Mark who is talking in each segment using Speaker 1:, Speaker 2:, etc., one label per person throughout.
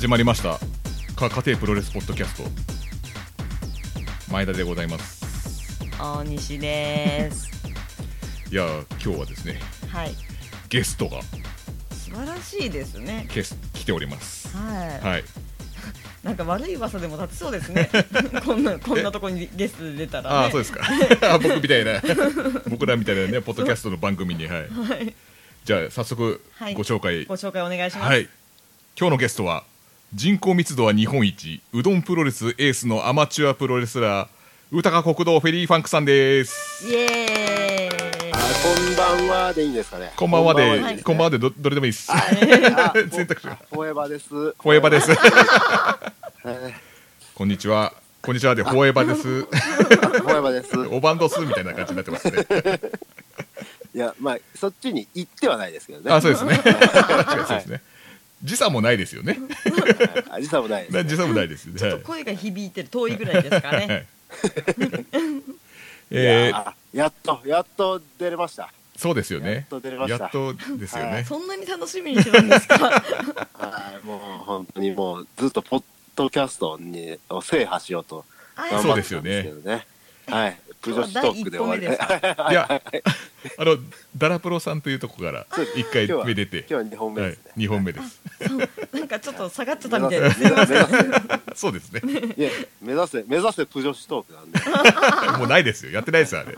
Speaker 1: 始まりましたか家庭プロレスポッドキャスト前田でございます
Speaker 2: 大西です。
Speaker 1: いやー今日はですね
Speaker 2: はい。
Speaker 1: ゲストが
Speaker 2: 素晴らしいですね。
Speaker 1: ゲス来ております
Speaker 2: はい。
Speaker 1: はい
Speaker 2: なんか悪い噂でも立ちそうですね。こんなこんなとこにゲストで出たら、ね。
Speaker 1: ああそうですかあ僕みたいな僕らみたいなねポッドキャストの番組にはい
Speaker 2: はい。
Speaker 1: じゃあ早速
Speaker 2: はい
Speaker 1: ご紹介
Speaker 2: ご紹介お願いします。
Speaker 1: はい今日のゲストは人口密度は日本一うどんプロレスエースのアマチュアプロレスラー宇高国道フェリーファンクさんです
Speaker 2: イエーイ。
Speaker 3: あこんばんはでいいんですかね。
Speaker 1: こんばんはで、
Speaker 2: はい
Speaker 1: こんばんはでどどれでもいいです。
Speaker 3: あ
Speaker 1: 選択肢が。
Speaker 3: フォーエバーです。
Speaker 1: フォーエバーです。
Speaker 3: はい
Speaker 1: こんにちは。こんにちはで、フォーエバーです。
Speaker 3: フォーエバーです。
Speaker 1: おばんですみたいな感じになってますね。
Speaker 3: いや、まあ、そっちに行ってはないですけどね。
Speaker 1: あ、そうですね。そうですね。時差もないですよね。
Speaker 3: はい。時差もないです。
Speaker 1: な時差もないですよね。はい
Speaker 2: 声が響いてる遠いぐらいですか
Speaker 1: は
Speaker 2: ね。
Speaker 3: ややっと、やっと出れました。
Speaker 1: そうですよね
Speaker 3: やっと出れま。した
Speaker 1: やっとですよね。
Speaker 2: そんなに楽しみにしてたんですか？
Speaker 3: はい、もう本当にもうずっとポッドキャストにを制覇しようと
Speaker 2: あ
Speaker 3: 頑
Speaker 1: そうですよ
Speaker 3: 張ってたんですけどね。はい。プ女子トークで終わり。
Speaker 1: いや、あの、ダラプロさんというとこから一回目出て、
Speaker 3: 今日は2本目
Speaker 1: はい
Speaker 3: ですね。、
Speaker 1: 二本目です。
Speaker 2: なんかちょっと下がっちゃったみたい です。
Speaker 3: 目指せ、目指せ、
Speaker 1: そうですね。
Speaker 3: いや目指せ、目指せプ女子トークなんで。
Speaker 1: もうないですよ。やってないですよ、あれ。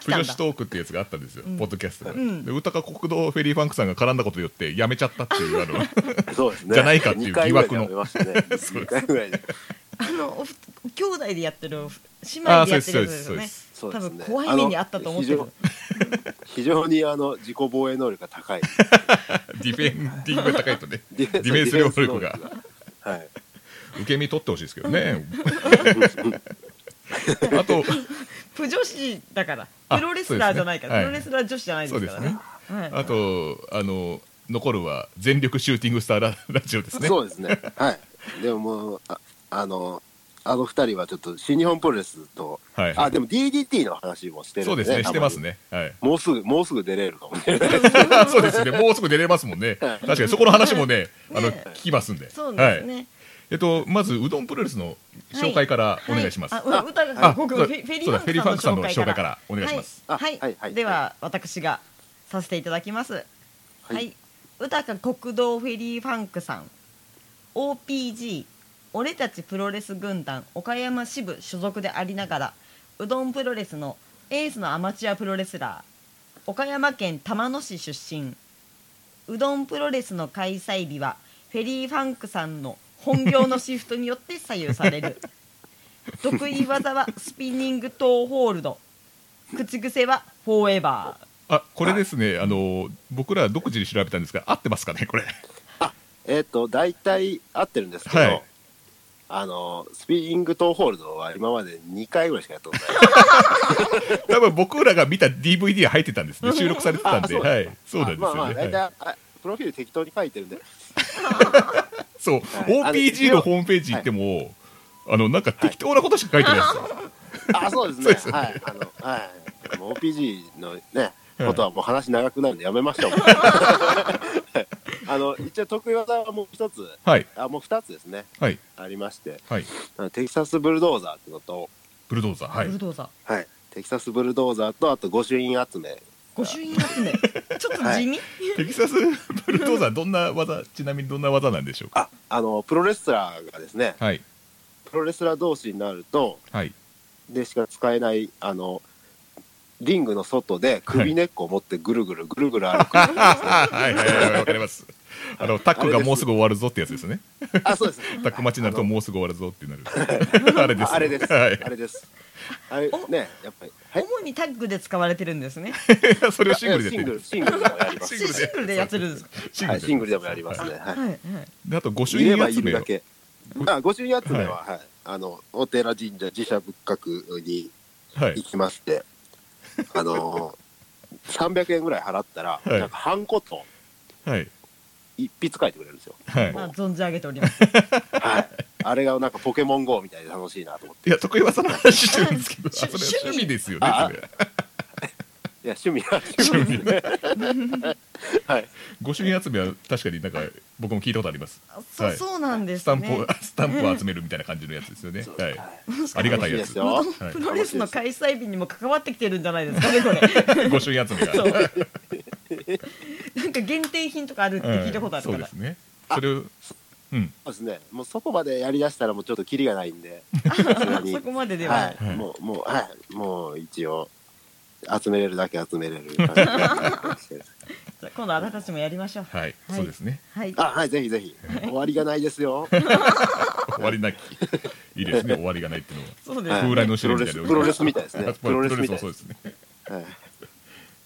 Speaker 1: プ女子。トークってやつがあったんですよ、
Speaker 2: うん
Speaker 1: ポッドキャストで、歌か国道フェリーファンクさんが絡んだことによってやめちゃったっていう、あの、
Speaker 3: そうですね。
Speaker 1: じゃないかっていう疑惑の。そう
Speaker 3: 2回ぐらいで。
Speaker 2: あのおふ兄弟でやってる姉妹でやってるやつですよね。
Speaker 3: そうですね
Speaker 2: 多分怖い目にあったと思ってる。
Speaker 3: 非常にあの自己防衛能力が高い。
Speaker 1: ディフェンディングが高いとね、
Speaker 3: ディ
Speaker 1: フェンス
Speaker 3: 能力がはい。
Speaker 1: 受け身取ってほしいですけどね。あと、
Speaker 2: プ女子だから
Speaker 1: あ
Speaker 2: プロレスラーじゃないから、
Speaker 1: ね
Speaker 2: プロレスラー女子じゃないですからね。はい
Speaker 1: あと、あの、残るは全力シューティングスターララジオですね。
Speaker 3: そうですね。はい。でももう、ああの、あの二人はちょっと新日本プロレスと、
Speaker 1: はい。
Speaker 3: あ、でも DDT の話もしてるんでね。
Speaker 1: そうですね、してます
Speaker 3: た
Speaker 1: ね。はい。
Speaker 3: もうすぐ、もうすぐ出れるかもしれない。
Speaker 1: そうですね、もうすぐ出れますもんね。確かに、そこの話もね、あの、
Speaker 2: ね
Speaker 1: 聞きますんで。
Speaker 2: そうですね。
Speaker 1: はい。えっと、まず、うどんプロレスの紹介からお願いします。
Speaker 2: はいあ、う歌が
Speaker 1: あそうだ
Speaker 2: 僕フェフェリ
Speaker 1: ー
Speaker 2: ーファンク
Speaker 1: さんの
Speaker 2: 紹介か。
Speaker 1: 紹介かららお願いします。
Speaker 2: はい、
Speaker 3: あはいはい
Speaker 2: では私がさせていただきます。はい、歌か国道フェリーファンクさん OPG 俺たちプロレス軍団岡山支部所属でありながらうどんプロレスのエースのアマチュアプロレスラー岡山県玉野市出身。うどんプロレスの開催日はフェリーファンクさんの本業のシフトによって左右される。得意技はスピニングトーホールド。口癖はフォーエバー。
Speaker 1: あ、これですね、あの、僕ら独自に調べたんですが、合ってますかね、これ。
Speaker 3: えっと、大体合ってるんですけど、
Speaker 1: はい
Speaker 3: あの、スピリングトーホールドは今まで2回ぐらいしかやったことない。
Speaker 1: 多分僕らが見た DVD が入ってたんですね。収録されてたんで、はい。そうなんです
Speaker 3: まあまあ、
Speaker 1: よね。
Speaker 3: 大体、
Speaker 1: はい
Speaker 3: あプロフィール適当に書いてるんで。
Speaker 1: そう、
Speaker 3: はい
Speaker 1: OPG のホームページ行っても、あの、なんか適当なことしか書いてないですよ。
Speaker 3: あ、そうですね。
Speaker 1: すよね
Speaker 3: はい。あの、はい。OPG のね、
Speaker 1: はい
Speaker 3: ことはもう話長くなるんでやめましょう。あの、一応得意技はもう一つ、
Speaker 1: はい。
Speaker 3: あ、もう二つですね、
Speaker 1: はい。
Speaker 3: ありまして、
Speaker 1: はい。
Speaker 3: あのテキサスブルドーザーってのと、
Speaker 1: ブルドーザー。はい
Speaker 2: ブル。ドーザー
Speaker 3: はい。テキサスブルドーザーと、あと御朱印集め。
Speaker 2: 御朱印集めちょっと地味、
Speaker 1: テキサスブルドーザー、どんな技、ちなみにどんな技なんでしょうか？
Speaker 3: あ、あの、プロレスラーがですね、
Speaker 1: はい。
Speaker 3: プロレスラー同士になると、
Speaker 1: はい。
Speaker 3: でしか使えない、あの、リングの外で首根っこを持ってぐるぐるぐるぐる歩く。
Speaker 1: はいはいはい、わかります。あの、タックがもうすぐ終わるぞってやつですね。
Speaker 3: あ、そうです。
Speaker 1: タック待ちになるともうすぐ終わるぞってなる。あれです。
Speaker 3: あれです。
Speaker 1: はい。
Speaker 3: あれです。あれね、やっぱり。はい。
Speaker 2: 主にタッグで使われてるんですね
Speaker 1: それをシングルで
Speaker 3: シングル、シングルでもやります。
Speaker 1: シングルで
Speaker 2: シングルでやってるんです
Speaker 3: シングルでもやりますね。はい。
Speaker 1: であと、御朱印集め。
Speaker 3: あ、御朱印集めは、はい。あの、お寺神社寺社仏閣に
Speaker 1: はい
Speaker 3: 行。きまして、あのー、300円ぐらい払ったら、
Speaker 1: はい
Speaker 3: なんか、ハンコと
Speaker 1: はい。
Speaker 3: 一筆書いてくれるんですよ。
Speaker 1: はい。
Speaker 2: まあ存じ上げております
Speaker 3: はい。あれがなんかポケモン GO みたいで楽しいなと思って。
Speaker 1: いや、得意技の話してるんですけど、
Speaker 2: 趣味
Speaker 1: ですよね、
Speaker 3: あ
Speaker 1: それ。
Speaker 3: いや趣味は趣味。ですね。はい。
Speaker 1: 御朱印集めは確かになんか僕も聞いたことあります。
Speaker 2: あそ
Speaker 1: はい。
Speaker 2: そうなんです
Speaker 1: スタン
Speaker 2: ね
Speaker 1: プスタンプを集めるみたいな感じのやつですよね、はい。
Speaker 3: はい。
Speaker 1: ありがたいやつ。
Speaker 3: 楽しですよ。
Speaker 1: はい。
Speaker 2: プロレスの開催日にも関わってきてるんじゃないですかねこれ。
Speaker 1: 御朱印集めが。
Speaker 2: なんか限定品とかあるって聞いたことあるから。
Speaker 1: そうですね。それをうん。
Speaker 3: そうですね。もうそこまでやりだしたらもうちょっとキリがないんで。
Speaker 2: そこまででは、
Speaker 3: はい、
Speaker 1: はい。
Speaker 3: もうもうはい。もう一応集めれるだけ集めれる
Speaker 2: 今度あなたたちもやりましょう。
Speaker 1: はい、
Speaker 2: はい。
Speaker 1: そうですね。
Speaker 2: はい。
Speaker 3: あはいぜひぜひ。終わりがないですよ。
Speaker 1: 終わりなき。いいですね。終わりがないっていうのは。
Speaker 2: そうです、
Speaker 3: はい
Speaker 1: 風来の試練みたいな。
Speaker 3: プロレスみたいですね。
Speaker 1: あプロレス
Speaker 3: みたい。
Speaker 1: もそうですね。
Speaker 3: はい。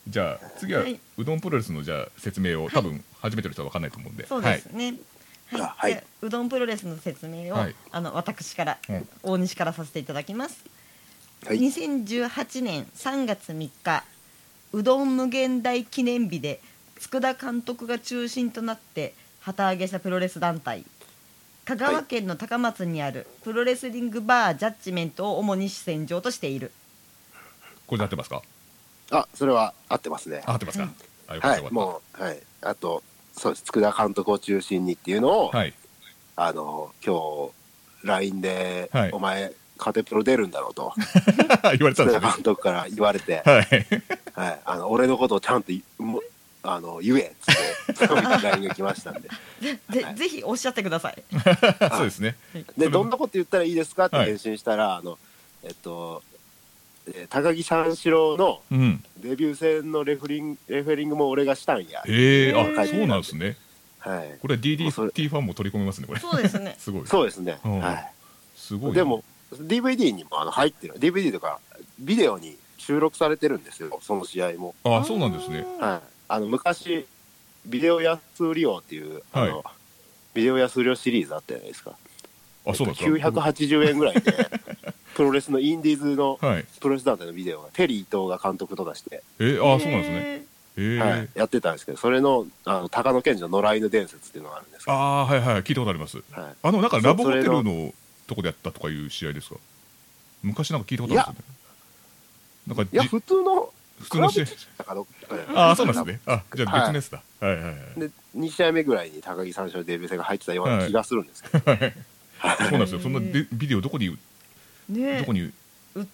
Speaker 1: じゃあ次は、
Speaker 2: はい。う
Speaker 1: どんプロレスのじゃあ説明を多分初めての人は分かんないと思うんで。
Speaker 2: そうですね、はい。うどんプロレスの説明を、
Speaker 1: はい。
Speaker 2: あの私から、
Speaker 1: うん。
Speaker 2: 大西からさせていただきます、
Speaker 3: はい。
Speaker 2: 2018年3月3日うどん無限大記念日で佃監督が中心となって旗揚げしたプロレス団体。香川県の高松にあるプロレスリングバージャッジメントを主に主戦場としている。
Speaker 1: これで合ってますか？
Speaker 3: あそれは合ってますね。
Speaker 1: あ合ってますか、
Speaker 3: はい
Speaker 1: たよかっ
Speaker 3: もうはい。あとそうです。佃監督を中心にっていうのを、
Speaker 1: たはい。
Speaker 3: あの今日 LINE で、
Speaker 1: はい。
Speaker 3: お前カテプロ出るんだろうと。
Speaker 1: 言われてたんです
Speaker 3: 監督から言われて、
Speaker 1: はい。
Speaker 3: はい、あの俺のことをちゃんとあの言えっつってそういう LINE が来ましたんで。
Speaker 2: でぜひおっしゃってください。
Speaker 1: そうですね。
Speaker 3: でどんなこと言ったらいいですかって
Speaker 1: はい。
Speaker 3: 返信したら、あのえっと、えー高木三四郎の
Speaker 1: うん。
Speaker 3: デビュー戦のレフリンレフェリングも俺がしたんや、
Speaker 1: ええ
Speaker 2: へー
Speaker 1: あそうなんですね。
Speaker 3: はい、
Speaker 1: これ DDT ファンも取り込めますねこれ。
Speaker 2: そうですね。
Speaker 1: すごい。
Speaker 3: そうですね、
Speaker 1: うん。
Speaker 3: は
Speaker 1: すごい
Speaker 3: い、でも DVD にもあの入ってる DVD とかビデオに収録されてるんですよその試合も、
Speaker 1: あそうなんですね。
Speaker 3: はい、あの昔ビデオ安売り王っていうあの、ビデオ安売り王シリーズあったじゃないですか。
Speaker 1: あそうなんですか
Speaker 3: ？980円ぐらいで プロレスのインディーズの
Speaker 1: はい。
Speaker 3: プロレス団体のビデオがテリー伊藤が監督とかして、
Speaker 1: えー、あそうなんですね。
Speaker 3: はい、やってたんですけどそれのあの高野賢治の野良犬伝説っていうのがあるんですけど、
Speaker 1: ああはいはい。聞いたことあります。
Speaker 3: はい、
Speaker 1: あのなんかラブホテルのとこでやったとかいう試合ですか？昔なんか聞いたことあるんですよね。なんか
Speaker 3: いや
Speaker 1: じ
Speaker 3: 普通の
Speaker 1: 普通の試合。ああそうなんですね。あじゃあ別のやつだ、はい、はいはい
Speaker 3: で2試合目ぐらいに高木三四郎デビュー戦が入ってたような気がするんですけど、
Speaker 1: そうなんですよ。そんなでビデオどこに
Speaker 2: ね。
Speaker 1: どこに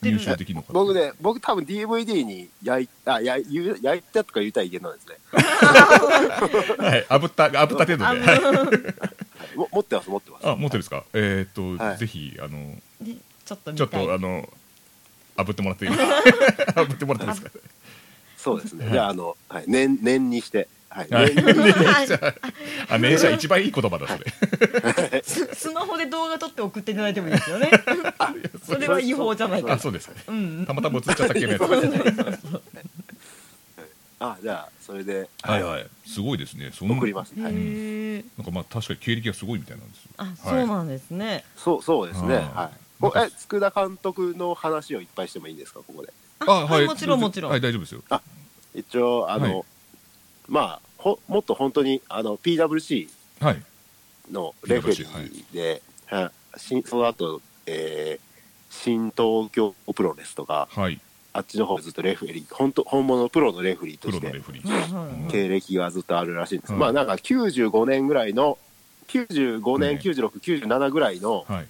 Speaker 1: 入手できるのか
Speaker 3: 僕ね僕多分 DVD に焼いあや言う焼いたとか言ったらいけないですね、
Speaker 1: はい。炙った炙った程度で
Speaker 3: 持ってます持ってます。
Speaker 1: あ持ってるんですか？えーっと、
Speaker 3: はい。
Speaker 1: ぜひあの
Speaker 2: ねちょっと見
Speaker 1: ちょっとあの炙ってもらっていい？ですか炙ってもらっていいですか？
Speaker 3: そうですね、
Speaker 1: はい。
Speaker 3: じゃああの、はい、年年にして、はい。
Speaker 1: あ年謝一番いい言葉だそれ。
Speaker 2: ス スマホで動画撮って送っていただいてもいいですよね。それは違法じゃないか
Speaker 1: あそうです。
Speaker 2: うん。
Speaker 1: たまたま映っちゃった系のやつ
Speaker 3: あじゃあそれで、
Speaker 1: はい。はい。すごいですね。その
Speaker 3: 送ります、
Speaker 1: なんかまあ確かに経歴がすごいみたいなんですよ。
Speaker 2: あ
Speaker 1: はい。
Speaker 2: そうなんですね。
Speaker 3: そうそうですね。はい。おえ佃監督の話をいっぱいしてもいいんですかここで？
Speaker 2: あはい。もちろんもちろん。
Speaker 1: はい大丈夫ですよ。
Speaker 3: 一応あの、
Speaker 1: はい。
Speaker 3: まあほもっと本当にあの PWC
Speaker 1: はい。
Speaker 3: のレフェリーで、はい。しその後、えー新東京プロレスとか
Speaker 1: はい
Speaker 3: あっちの方ずっとレフェリー本当本物のプロのレフェリーとして経歴がずっとあるらしいんです、
Speaker 1: はい
Speaker 3: まあなんか95年ぐらいの95年、
Speaker 1: ね。
Speaker 3: 9697ぐらいの
Speaker 1: はい。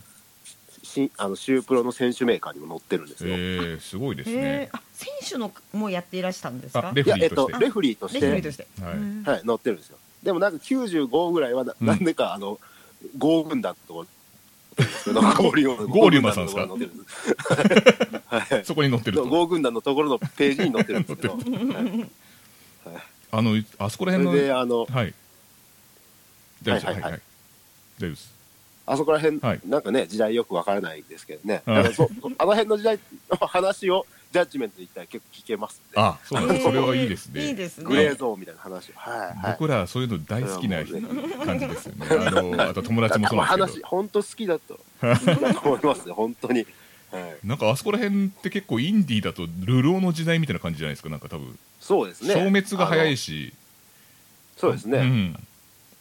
Speaker 3: 新あのシュープロの選手メーカーにも載ってるんですよ、
Speaker 1: えー、すごいですね。
Speaker 2: あ選手のもやっていらしたんですか？
Speaker 1: あレ
Speaker 3: いやえっ
Speaker 1: フェリーとして。
Speaker 3: とレフェリーとして。
Speaker 1: はい。
Speaker 2: うん。
Speaker 3: はい、載ってるんですよ。でもなんか95ぐらいはな,、
Speaker 1: うん。
Speaker 3: ん、でかあの、ゴー軍団のところですけど、ゴーリューマ
Speaker 1: ゴーリューマさんですか
Speaker 3: はい。
Speaker 1: そこに載ってると。
Speaker 3: ゴー軍団のところのページに載ってるんですけど、はい。
Speaker 1: あのあそこら辺の
Speaker 3: であの、
Speaker 1: はい。大丈
Speaker 3: はいはい
Speaker 1: です。
Speaker 3: あそこら辺、
Speaker 1: はい。
Speaker 3: なんかね、時代よくわからないですけどね、あの辺の時代の話をジャッジメントで言ったら結構聞けますんで、
Speaker 1: あそうなんですそれはいいですね。
Speaker 2: いいです
Speaker 3: グレー
Speaker 2: ね
Speaker 3: ゾーンみたいな話。を。はい、はい。
Speaker 1: 僕らそういうの大好きな感じですよね。あのあと友達もそうなんですけ
Speaker 3: 話、本当好きだと、好きだと思いますね、本当に。はい、
Speaker 1: どなんかあそこら辺って結構インディーだと流浪の時代みたいな感じじゃないですかなんか多分。
Speaker 3: そうですね。
Speaker 1: 消滅が早い
Speaker 3: し。
Speaker 1: し
Speaker 3: そうですね。
Speaker 1: うん。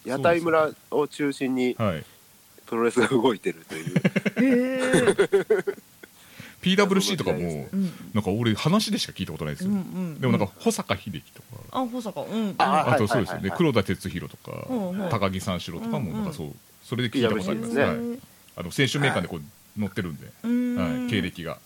Speaker 3: 屋台村を中心に
Speaker 1: はい。
Speaker 3: プロレスが動いてるという。
Speaker 2: へえ
Speaker 1: PWC とかもなんか俺話でしか聞いたことないです
Speaker 2: うん
Speaker 1: よ、
Speaker 2: うん。
Speaker 1: でもなんか保坂秀樹とか、
Speaker 2: あ保坂。うん。
Speaker 3: あ
Speaker 1: あとそうですよね、
Speaker 3: はいはいはいはい
Speaker 1: 黒田哲弘とか、
Speaker 2: うんう。ん
Speaker 1: 高木三四郎とか
Speaker 2: うんうん。
Speaker 1: もなんかそうそれで聞いたことあります、はい、あの選手名鑑でこう載ってるんで、
Speaker 2: うん。
Speaker 1: はい、経歴が、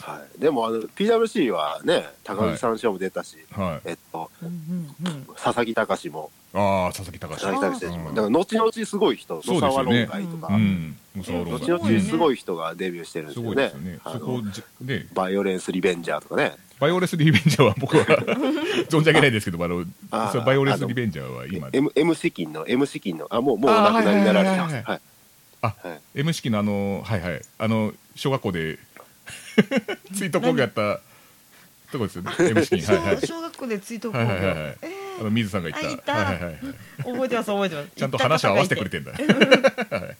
Speaker 3: はい、でもあの PWC はね高木三四郎も出たし、
Speaker 1: はい、
Speaker 3: えっと
Speaker 2: うんうんうん。
Speaker 3: 佐々木隆も。
Speaker 1: ああ佐々木隆
Speaker 3: 佐々も。だから後々すごい人野沢論外とか、
Speaker 1: うん。無双論
Speaker 3: 後
Speaker 1: 外
Speaker 3: 々すごい人がデビューしてるんです
Speaker 1: す
Speaker 3: よね。
Speaker 1: ごいですよね。
Speaker 3: バイオレンスリベンジャーとかね。
Speaker 1: バイオレスリベンジャーは僕は 存じ上げないですけどあのバイオレスリベンジャーは今
Speaker 3: M, M 資金の M 資金のあもうもうお亡くなりになられてます。
Speaker 1: あはい M 式のあのはいはい。あの小学校で追悼講義やったとこですよね。M 式はいはい。
Speaker 2: 小小学校で追悼
Speaker 1: はいはいはいはい。
Speaker 2: え
Speaker 1: あの水さんが言った。
Speaker 2: あいた。
Speaker 1: はいはいはい
Speaker 2: ー覚えてます覚えてます。
Speaker 1: ちゃんと話を合わせてくれてんだ。はい。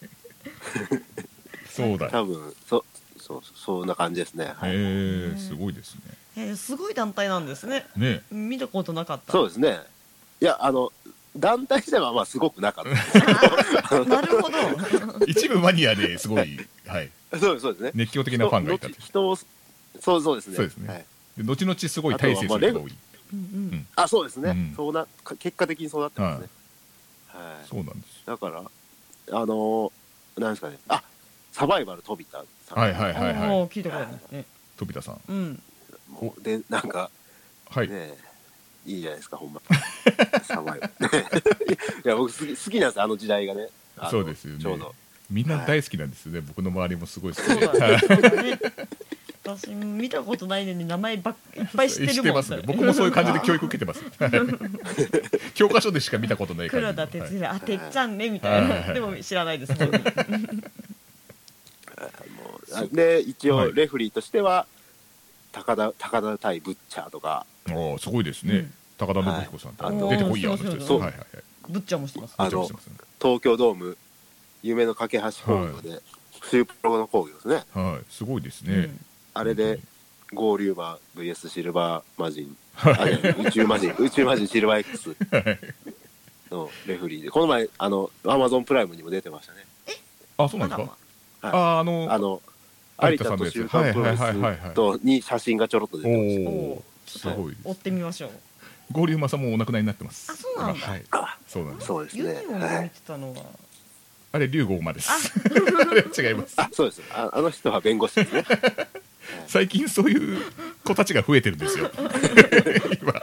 Speaker 1: そうだ
Speaker 3: 多分そそうそんな感じですね、
Speaker 1: へ
Speaker 3: はい。
Speaker 1: えすごいですね。
Speaker 2: えーすごい団体なんですね。
Speaker 1: ね。
Speaker 2: 見たことなかった。
Speaker 3: そうですね。いやあの団体自体はまあすごくなかった。です
Speaker 2: あなるほど。
Speaker 1: 一部マニアですごいはい。
Speaker 3: そうですそうですね。
Speaker 1: 熱狂的なファンがいた
Speaker 3: 人そうそうですね。
Speaker 1: そうですね。
Speaker 3: はい、
Speaker 1: で後々すごい大成する人が多い。
Speaker 2: うんうん。
Speaker 3: あそうですね、
Speaker 1: うん。
Speaker 3: そうなか結果的にそうなってますね。はい、
Speaker 1: そうなんです。
Speaker 3: だからあのーなんですかね。あサバイバル飛田さん。
Speaker 1: はいはいはい
Speaker 2: あ
Speaker 1: はい。
Speaker 2: ー聞いたことあるね。
Speaker 1: 飛田さん。
Speaker 2: うん。
Speaker 3: もうでなんか
Speaker 1: はい。
Speaker 3: ねいいじゃないですかほんま。サバイバル いや僕好き好きなんですあの時代がね。あの
Speaker 1: そうですよね。
Speaker 3: ちょうど。
Speaker 1: みんな大好きなんですよね。僕の周りもすごい好き
Speaker 2: そう
Speaker 1: で
Speaker 2: 私見たことないのに名前ばっいっぱい知ってるもん
Speaker 1: ますね。僕もそういう感じで教育受けてます。は い教科書でしか見たことない感じ。
Speaker 2: 黒
Speaker 1: の
Speaker 2: 田哲也、あてっちゃんねみた
Speaker 1: はい。はい。はい。
Speaker 2: いなでも知らないですも
Speaker 3: もうあで一
Speaker 1: はい。
Speaker 3: 応レフリーとしては高田高田対ブッチャーとか。
Speaker 1: おーすごいですね高田信彦さんと
Speaker 3: はい
Speaker 1: 出てこいやあの人です
Speaker 2: そう。
Speaker 1: はいはいはい。
Speaker 2: ぶっちゃんもしてます。
Speaker 3: あ
Speaker 1: めっちゃ面白いです。ね
Speaker 3: 東京ドーム夢の架け橋ホールで、スープロの工業ですね。
Speaker 1: はいすごいですね。
Speaker 2: うん。
Speaker 3: あれで合流馬 VS シルバーマジン。あい。や宇宙マジン 宇宙マジンシルバー X のレフリーでこの前あのアマゾンプライムにも出てましたね。
Speaker 1: あそうなんですか？
Speaker 3: はい。
Speaker 1: ああの
Speaker 3: あの有田と
Speaker 1: 有田さ
Speaker 3: プロレ
Speaker 1: はいはいはいはい
Speaker 3: スとに写真がちょろっと出てました。
Speaker 1: すごい
Speaker 2: 追ってみましょう
Speaker 1: 合流正もお亡くなりになってます。
Speaker 2: あそうなんだ。
Speaker 1: はい。
Speaker 3: あ
Speaker 1: そうなんです。
Speaker 3: そうです
Speaker 2: ユニ
Speaker 3: ね
Speaker 2: オンで見
Speaker 3: はい
Speaker 2: てたのは。
Speaker 1: あれ龍郷馬です。あ。れ違います。
Speaker 3: あそうです。ああの人は弁護士ですね。
Speaker 1: 最近そういう子たちが増えてるんですよ。今。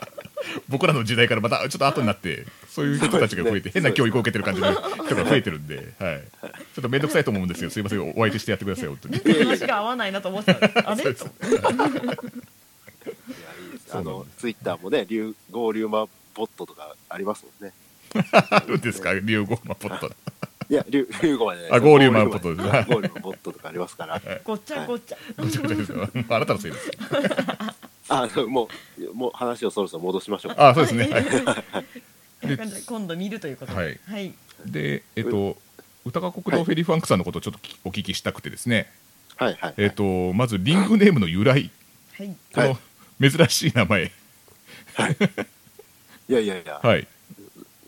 Speaker 1: 僕らの時代からまたちょっと後になってそういう人たちが増えて変な教育を受けてる感じの人が増えてるんで、はい、ちょっと面倒くさいと思うんですよ。すいませんお相手してやってください本当に。
Speaker 2: 話が合わないなと思ってたあれ？
Speaker 3: いいです。あのツイッターもね流合流馬ボットとかありますもんね。
Speaker 1: あるんですか？龍郷馬ポット。
Speaker 3: いや流流馬じゃない
Speaker 1: あ合流馬ボットです。
Speaker 3: はい合流馬ボットとかありますから。
Speaker 2: ごっちゃごっちゃ
Speaker 1: ごちゃごちゃ。ですよあなたのせいです。よ
Speaker 3: あもうもう話をそろそろ戻しましょう
Speaker 1: あそうですね、はい、で
Speaker 2: 今度見るということで。
Speaker 1: はい。
Speaker 2: はい。
Speaker 1: でえっと歌川国道フェリーファンクさんのことをちょっとお聞きしたくてですね、
Speaker 3: はい。はい。
Speaker 1: えっとまずリングネームの由来。
Speaker 2: はい。
Speaker 1: この珍しい名前。
Speaker 3: い。やいやいや。
Speaker 1: はい。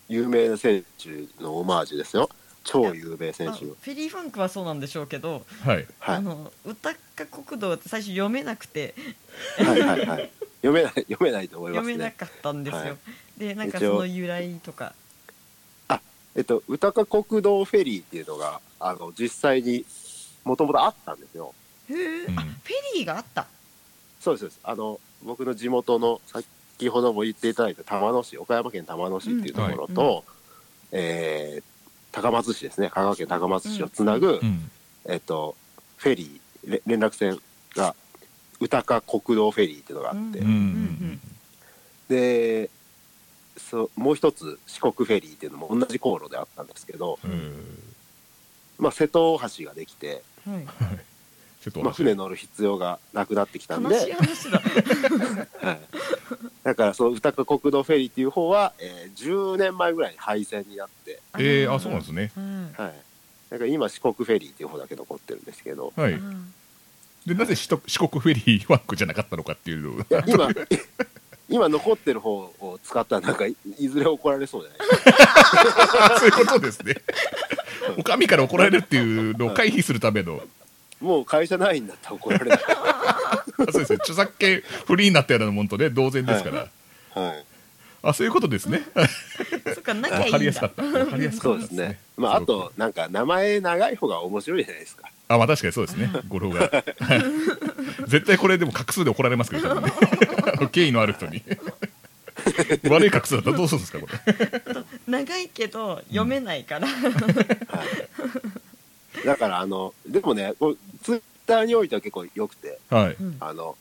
Speaker 3: 有名な選手のオマージュですよ。超有名選
Speaker 2: あ
Speaker 3: 手の
Speaker 2: フェリーファンクはそうなんでしょうけど
Speaker 1: はい。
Speaker 3: はい。
Speaker 2: あの歌か国道って最初読めなくて。
Speaker 3: はいはいはい。読めない 読めないと思いますね。
Speaker 2: 読めなかったんですよ、
Speaker 3: はい。
Speaker 2: でなんかその由来とか。
Speaker 3: えっと歌か国道フェリーっていうのがあの実際にもともとあったんですよ。
Speaker 2: へえ、
Speaker 1: うん。
Speaker 2: あフェリーがあった。
Speaker 3: そうですそうです。あの僕の地元の先ほども言っていただいた玉野市岡山県玉野市っていうところと、えー高松市ですね。香川県高松市をつなぐ、
Speaker 1: うん。
Speaker 3: えっとフェリーれ連絡船が歌か国道フェリーっていうのがあって、
Speaker 2: う
Speaker 1: うん。ん
Speaker 3: でそうもう一つ四国フェリーっていうのも同じ航路であったんですけど、
Speaker 1: うん。うん
Speaker 3: まあ、瀬戸大橋ができて、
Speaker 2: はい
Speaker 1: ちょっと
Speaker 3: まあ、船乗る必要がなくなってきたんで。
Speaker 2: 悲しい話だ。
Speaker 3: はい、だからその歌か国道フェリーっていう方は、えー10年前ぐらいに廃線になって、
Speaker 1: えー、あそうなんですね。
Speaker 2: うん。
Speaker 3: はい、だから今四国フェリーっていう方だけ残ってるんですけど。
Speaker 1: はい。
Speaker 2: うん。
Speaker 1: でなぜ四国フェリーファンクじゃなかったのかっていう
Speaker 3: 今 今残ってる方を使ったらなんかいいずれ怒られそうじゃないですか。
Speaker 1: そういうことですね。お上から怒られるっていうのを回避するための
Speaker 3: もう会社ないんだったら怒られない。
Speaker 1: そうですね。著作権フリーになったようなもんとね同然ですから、
Speaker 3: はい。
Speaker 1: あそういうことですね。
Speaker 2: そっかなきゃいいんだ。
Speaker 1: わかりやすかった。わかりやすかった
Speaker 3: そうですね。まあ、あと、なんか、名前長い方が面白いじゃないですか。
Speaker 1: あまあ確かにそうですね。語呂が。は い絶対これでも画数で怒られますけどね。敬意のある人に。悪い画数だったらどうするんですかこれ。
Speaker 2: 長いけど読めないから、
Speaker 3: はい。だから、あの、でもね、こうツイッターにおいては結構良くて、
Speaker 1: はい。
Speaker 3: あの、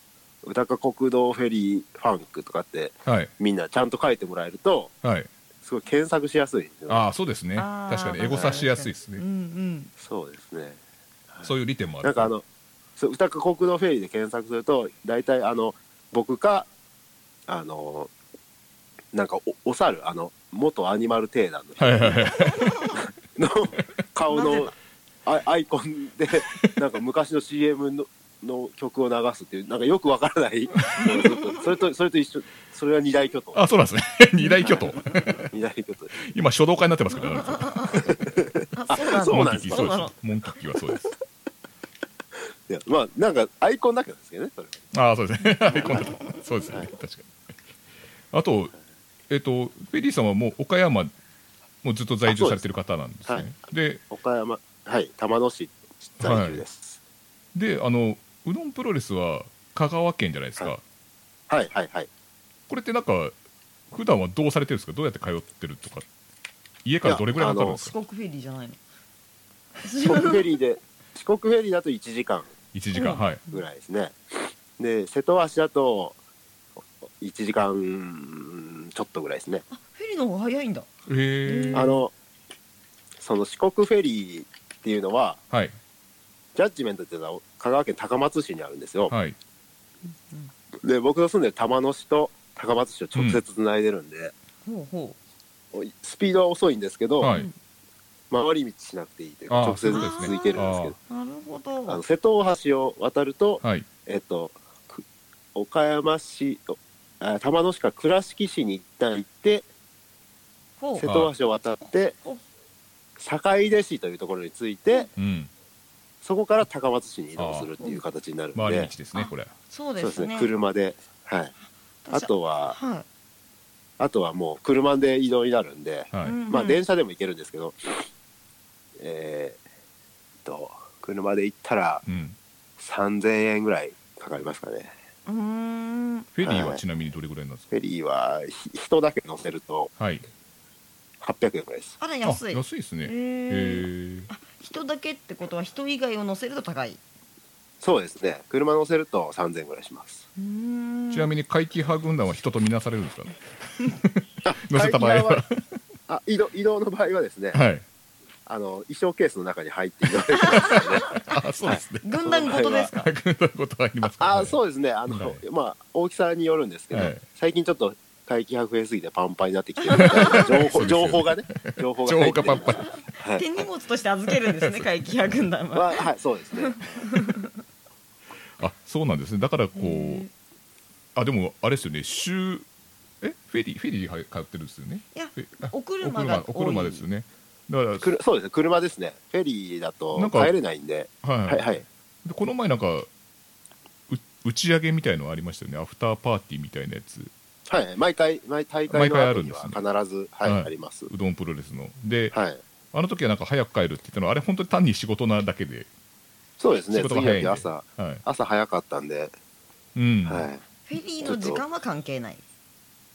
Speaker 3: 歌か国道フェリーファンクとかって、
Speaker 1: はい。
Speaker 3: みんなちゃんと書いてもらえると、
Speaker 1: はい。
Speaker 3: すごい検索しやすいんですよ。
Speaker 1: ああそうですね。確かにエゴサしやすいです
Speaker 2: うんう
Speaker 1: ね
Speaker 2: ん。
Speaker 3: そうですね。
Speaker 1: そういう利点もある。
Speaker 3: なんかあの、そう歌か国道フェリーで検索すると、大体あの、僕か、あの、なんかお、お猿、あの、元アニマルテーダーの人
Speaker 1: はいはいはい。
Speaker 3: の顔のアアイコンで、なんか昔の CM のの曲を流すっていう、なんかよくわからない、それと、それと一緒、それは二大巨頭。
Speaker 1: あそうなんですね。二大巨頭。
Speaker 3: 二大巨頭。
Speaker 1: 今書道家になってますけどね
Speaker 2: あ
Speaker 3: そうなんです
Speaker 1: モンキッキーそう
Speaker 2: そうなの。
Speaker 1: ですモンキッキーはそうです。
Speaker 3: いや、まあ、なんかアイコンだけなんですけどね、それは。
Speaker 1: ああそうですね。アイコンだと。そうですね、確かに。あとえっ、とフェリーさんはもう岡山もうずっと在住されてる方なんですね。
Speaker 3: あそう
Speaker 1: で
Speaker 3: 岡山、はい、玉野市在住です。
Speaker 1: であのうどんプロレスは香川県じゃないですか、
Speaker 3: はいはい、はい、はい。
Speaker 1: これってなんか普段はどうされてるんですか？どうやって通ってるとか。家からどれぐらいかかるんですか？
Speaker 2: 四国フェリーじゃないの。
Speaker 3: 四国フェリーで、四国フェリーだと1時間。
Speaker 1: 1時間、
Speaker 2: うん
Speaker 1: はい。
Speaker 3: ぐらいですね。で、瀬戸橋だと1時間ちょっとぐらいですね。
Speaker 2: あフェリーの方が早いんだ。
Speaker 1: へえ
Speaker 3: あの、その四国フェリーっていうのは、
Speaker 1: はい。
Speaker 3: ジャッジメントっていうのは香川県高松市にあるんですよ。
Speaker 1: はい。
Speaker 3: で、僕の住んでる玉野市と高松市を直接つないでるんで、
Speaker 2: ほうほ
Speaker 3: スピードは遅いんですけど、
Speaker 1: はい。
Speaker 3: 回り道しなくていいというか、直接
Speaker 2: で
Speaker 3: 続けるんですけど、
Speaker 2: うなるほ
Speaker 3: あの
Speaker 2: ど
Speaker 3: 瀬戸大橋を渡ると、
Speaker 1: はい。
Speaker 3: えっと、く岡山市、玉野市から倉敷市に一旦行って、瀬戸橋を渡って
Speaker 2: お、
Speaker 3: 坂出市というところに着いて、
Speaker 1: うん。
Speaker 3: そこから高松市に移動するっていう形になるんで、
Speaker 1: 回り道ですねこれ。
Speaker 2: そうで
Speaker 3: すすね、車で。はい。あとは、
Speaker 2: は
Speaker 3: あとはもう車で移動になるんで、
Speaker 2: い、
Speaker 1: はい、
Speaker 2: うん
Speaker 3: まあ電車でも行けるんですけど、えーっと、車で行ったら
Speaker 1: うん、
Speaker 3: 3000円ぐらいかかりますかね。
Speaker 2: うーん。
Speaker 1: フェリーは
Speaker 3: はい。
Speaker 1: ちなみにどれぐらいなんです
Speaker 3: フェリーはひ人だけ乗せると
Speaker 1: かはい
Speaker 3: 800円ぐらいです。
Speaker 2: あら安い。
Speaker 1: あ安いですね。
Speaker 2: 人だけってことは人以外を乗せると高い？
Speaker 3: そうですね。車乗せると3000円ぐらいします。
Speaker 2: うーん。
Speaker 1: ちなみに怪奇派軍団は人とみなされるんですかね？乗せた場合は。
Speaker 3: あ移動移動の場合はですね、
Speaker 1: はい。
Speaker 3: あの衣装ケースの中に入って移動できますので、
Speaker 1: あそうですね。
Speaker 2: 軍団ごとですか？
Speaker 1: 軍団ことありますか
Speaker 3: あそうですね。あの、
Speaker 1: はい。
Speaker 3: まあ大きさによるんですけど、
Speaker 1: はい。
Speaker 3: 最近ちょっと怪奇派増えすぎてパンパンになってきてるみたいな情報
Speaker 1: よ
Speaker 3: 情報がね、情報が
Speaker 1: 情報がパンパン。
Speaker 3: はい。
Speaker 2: 手荷物として預けるんですね怪奇派軍団は
Speaker 3: ははいそうですね。
Speaker 1: あそうなんですね。だからこ
Speaker 2: へ
Speaker 1: うあでもあれですよね。週え？フェリー？フェリーは通ってるんですよね？
Speaker 2: いやお車が
Speaker 1: お車お車ですよね。だから
Speaker 3: くるそうですね。車ですね。フェリーだと
Speaker 1: なんか
Speaker 3: 帰れないんで、
Speaker 1: はい、
Speaker 3: はいはい。
Speaker 1: でこの前なんかう打ち上げみたいのありましたよね。アフターパーティーみたいなやつ
Speaker 3: はい、毎回、毎大会
Speaker 1: 毎回
Speaker 3: の
Speaker 1: あるんです
Speaker 3: 必ず、はい、
Speaker 1: はい。
Speaker 3: あります。
Speaker 1: うどんプロレスの。で、
Speaker 3: はい。
Speaker 1: あの時はなんか早く帰るって言ったのはあれ本当に単に仕事なだけで、
Speaker 3: そうですね。朝、
Speaker 1: はい。
Speaker 3: 朝早かったんで、
Speaker 1: うん。
Speaker 3: はい。
Speaker 2: フェリーの時間は関係ない。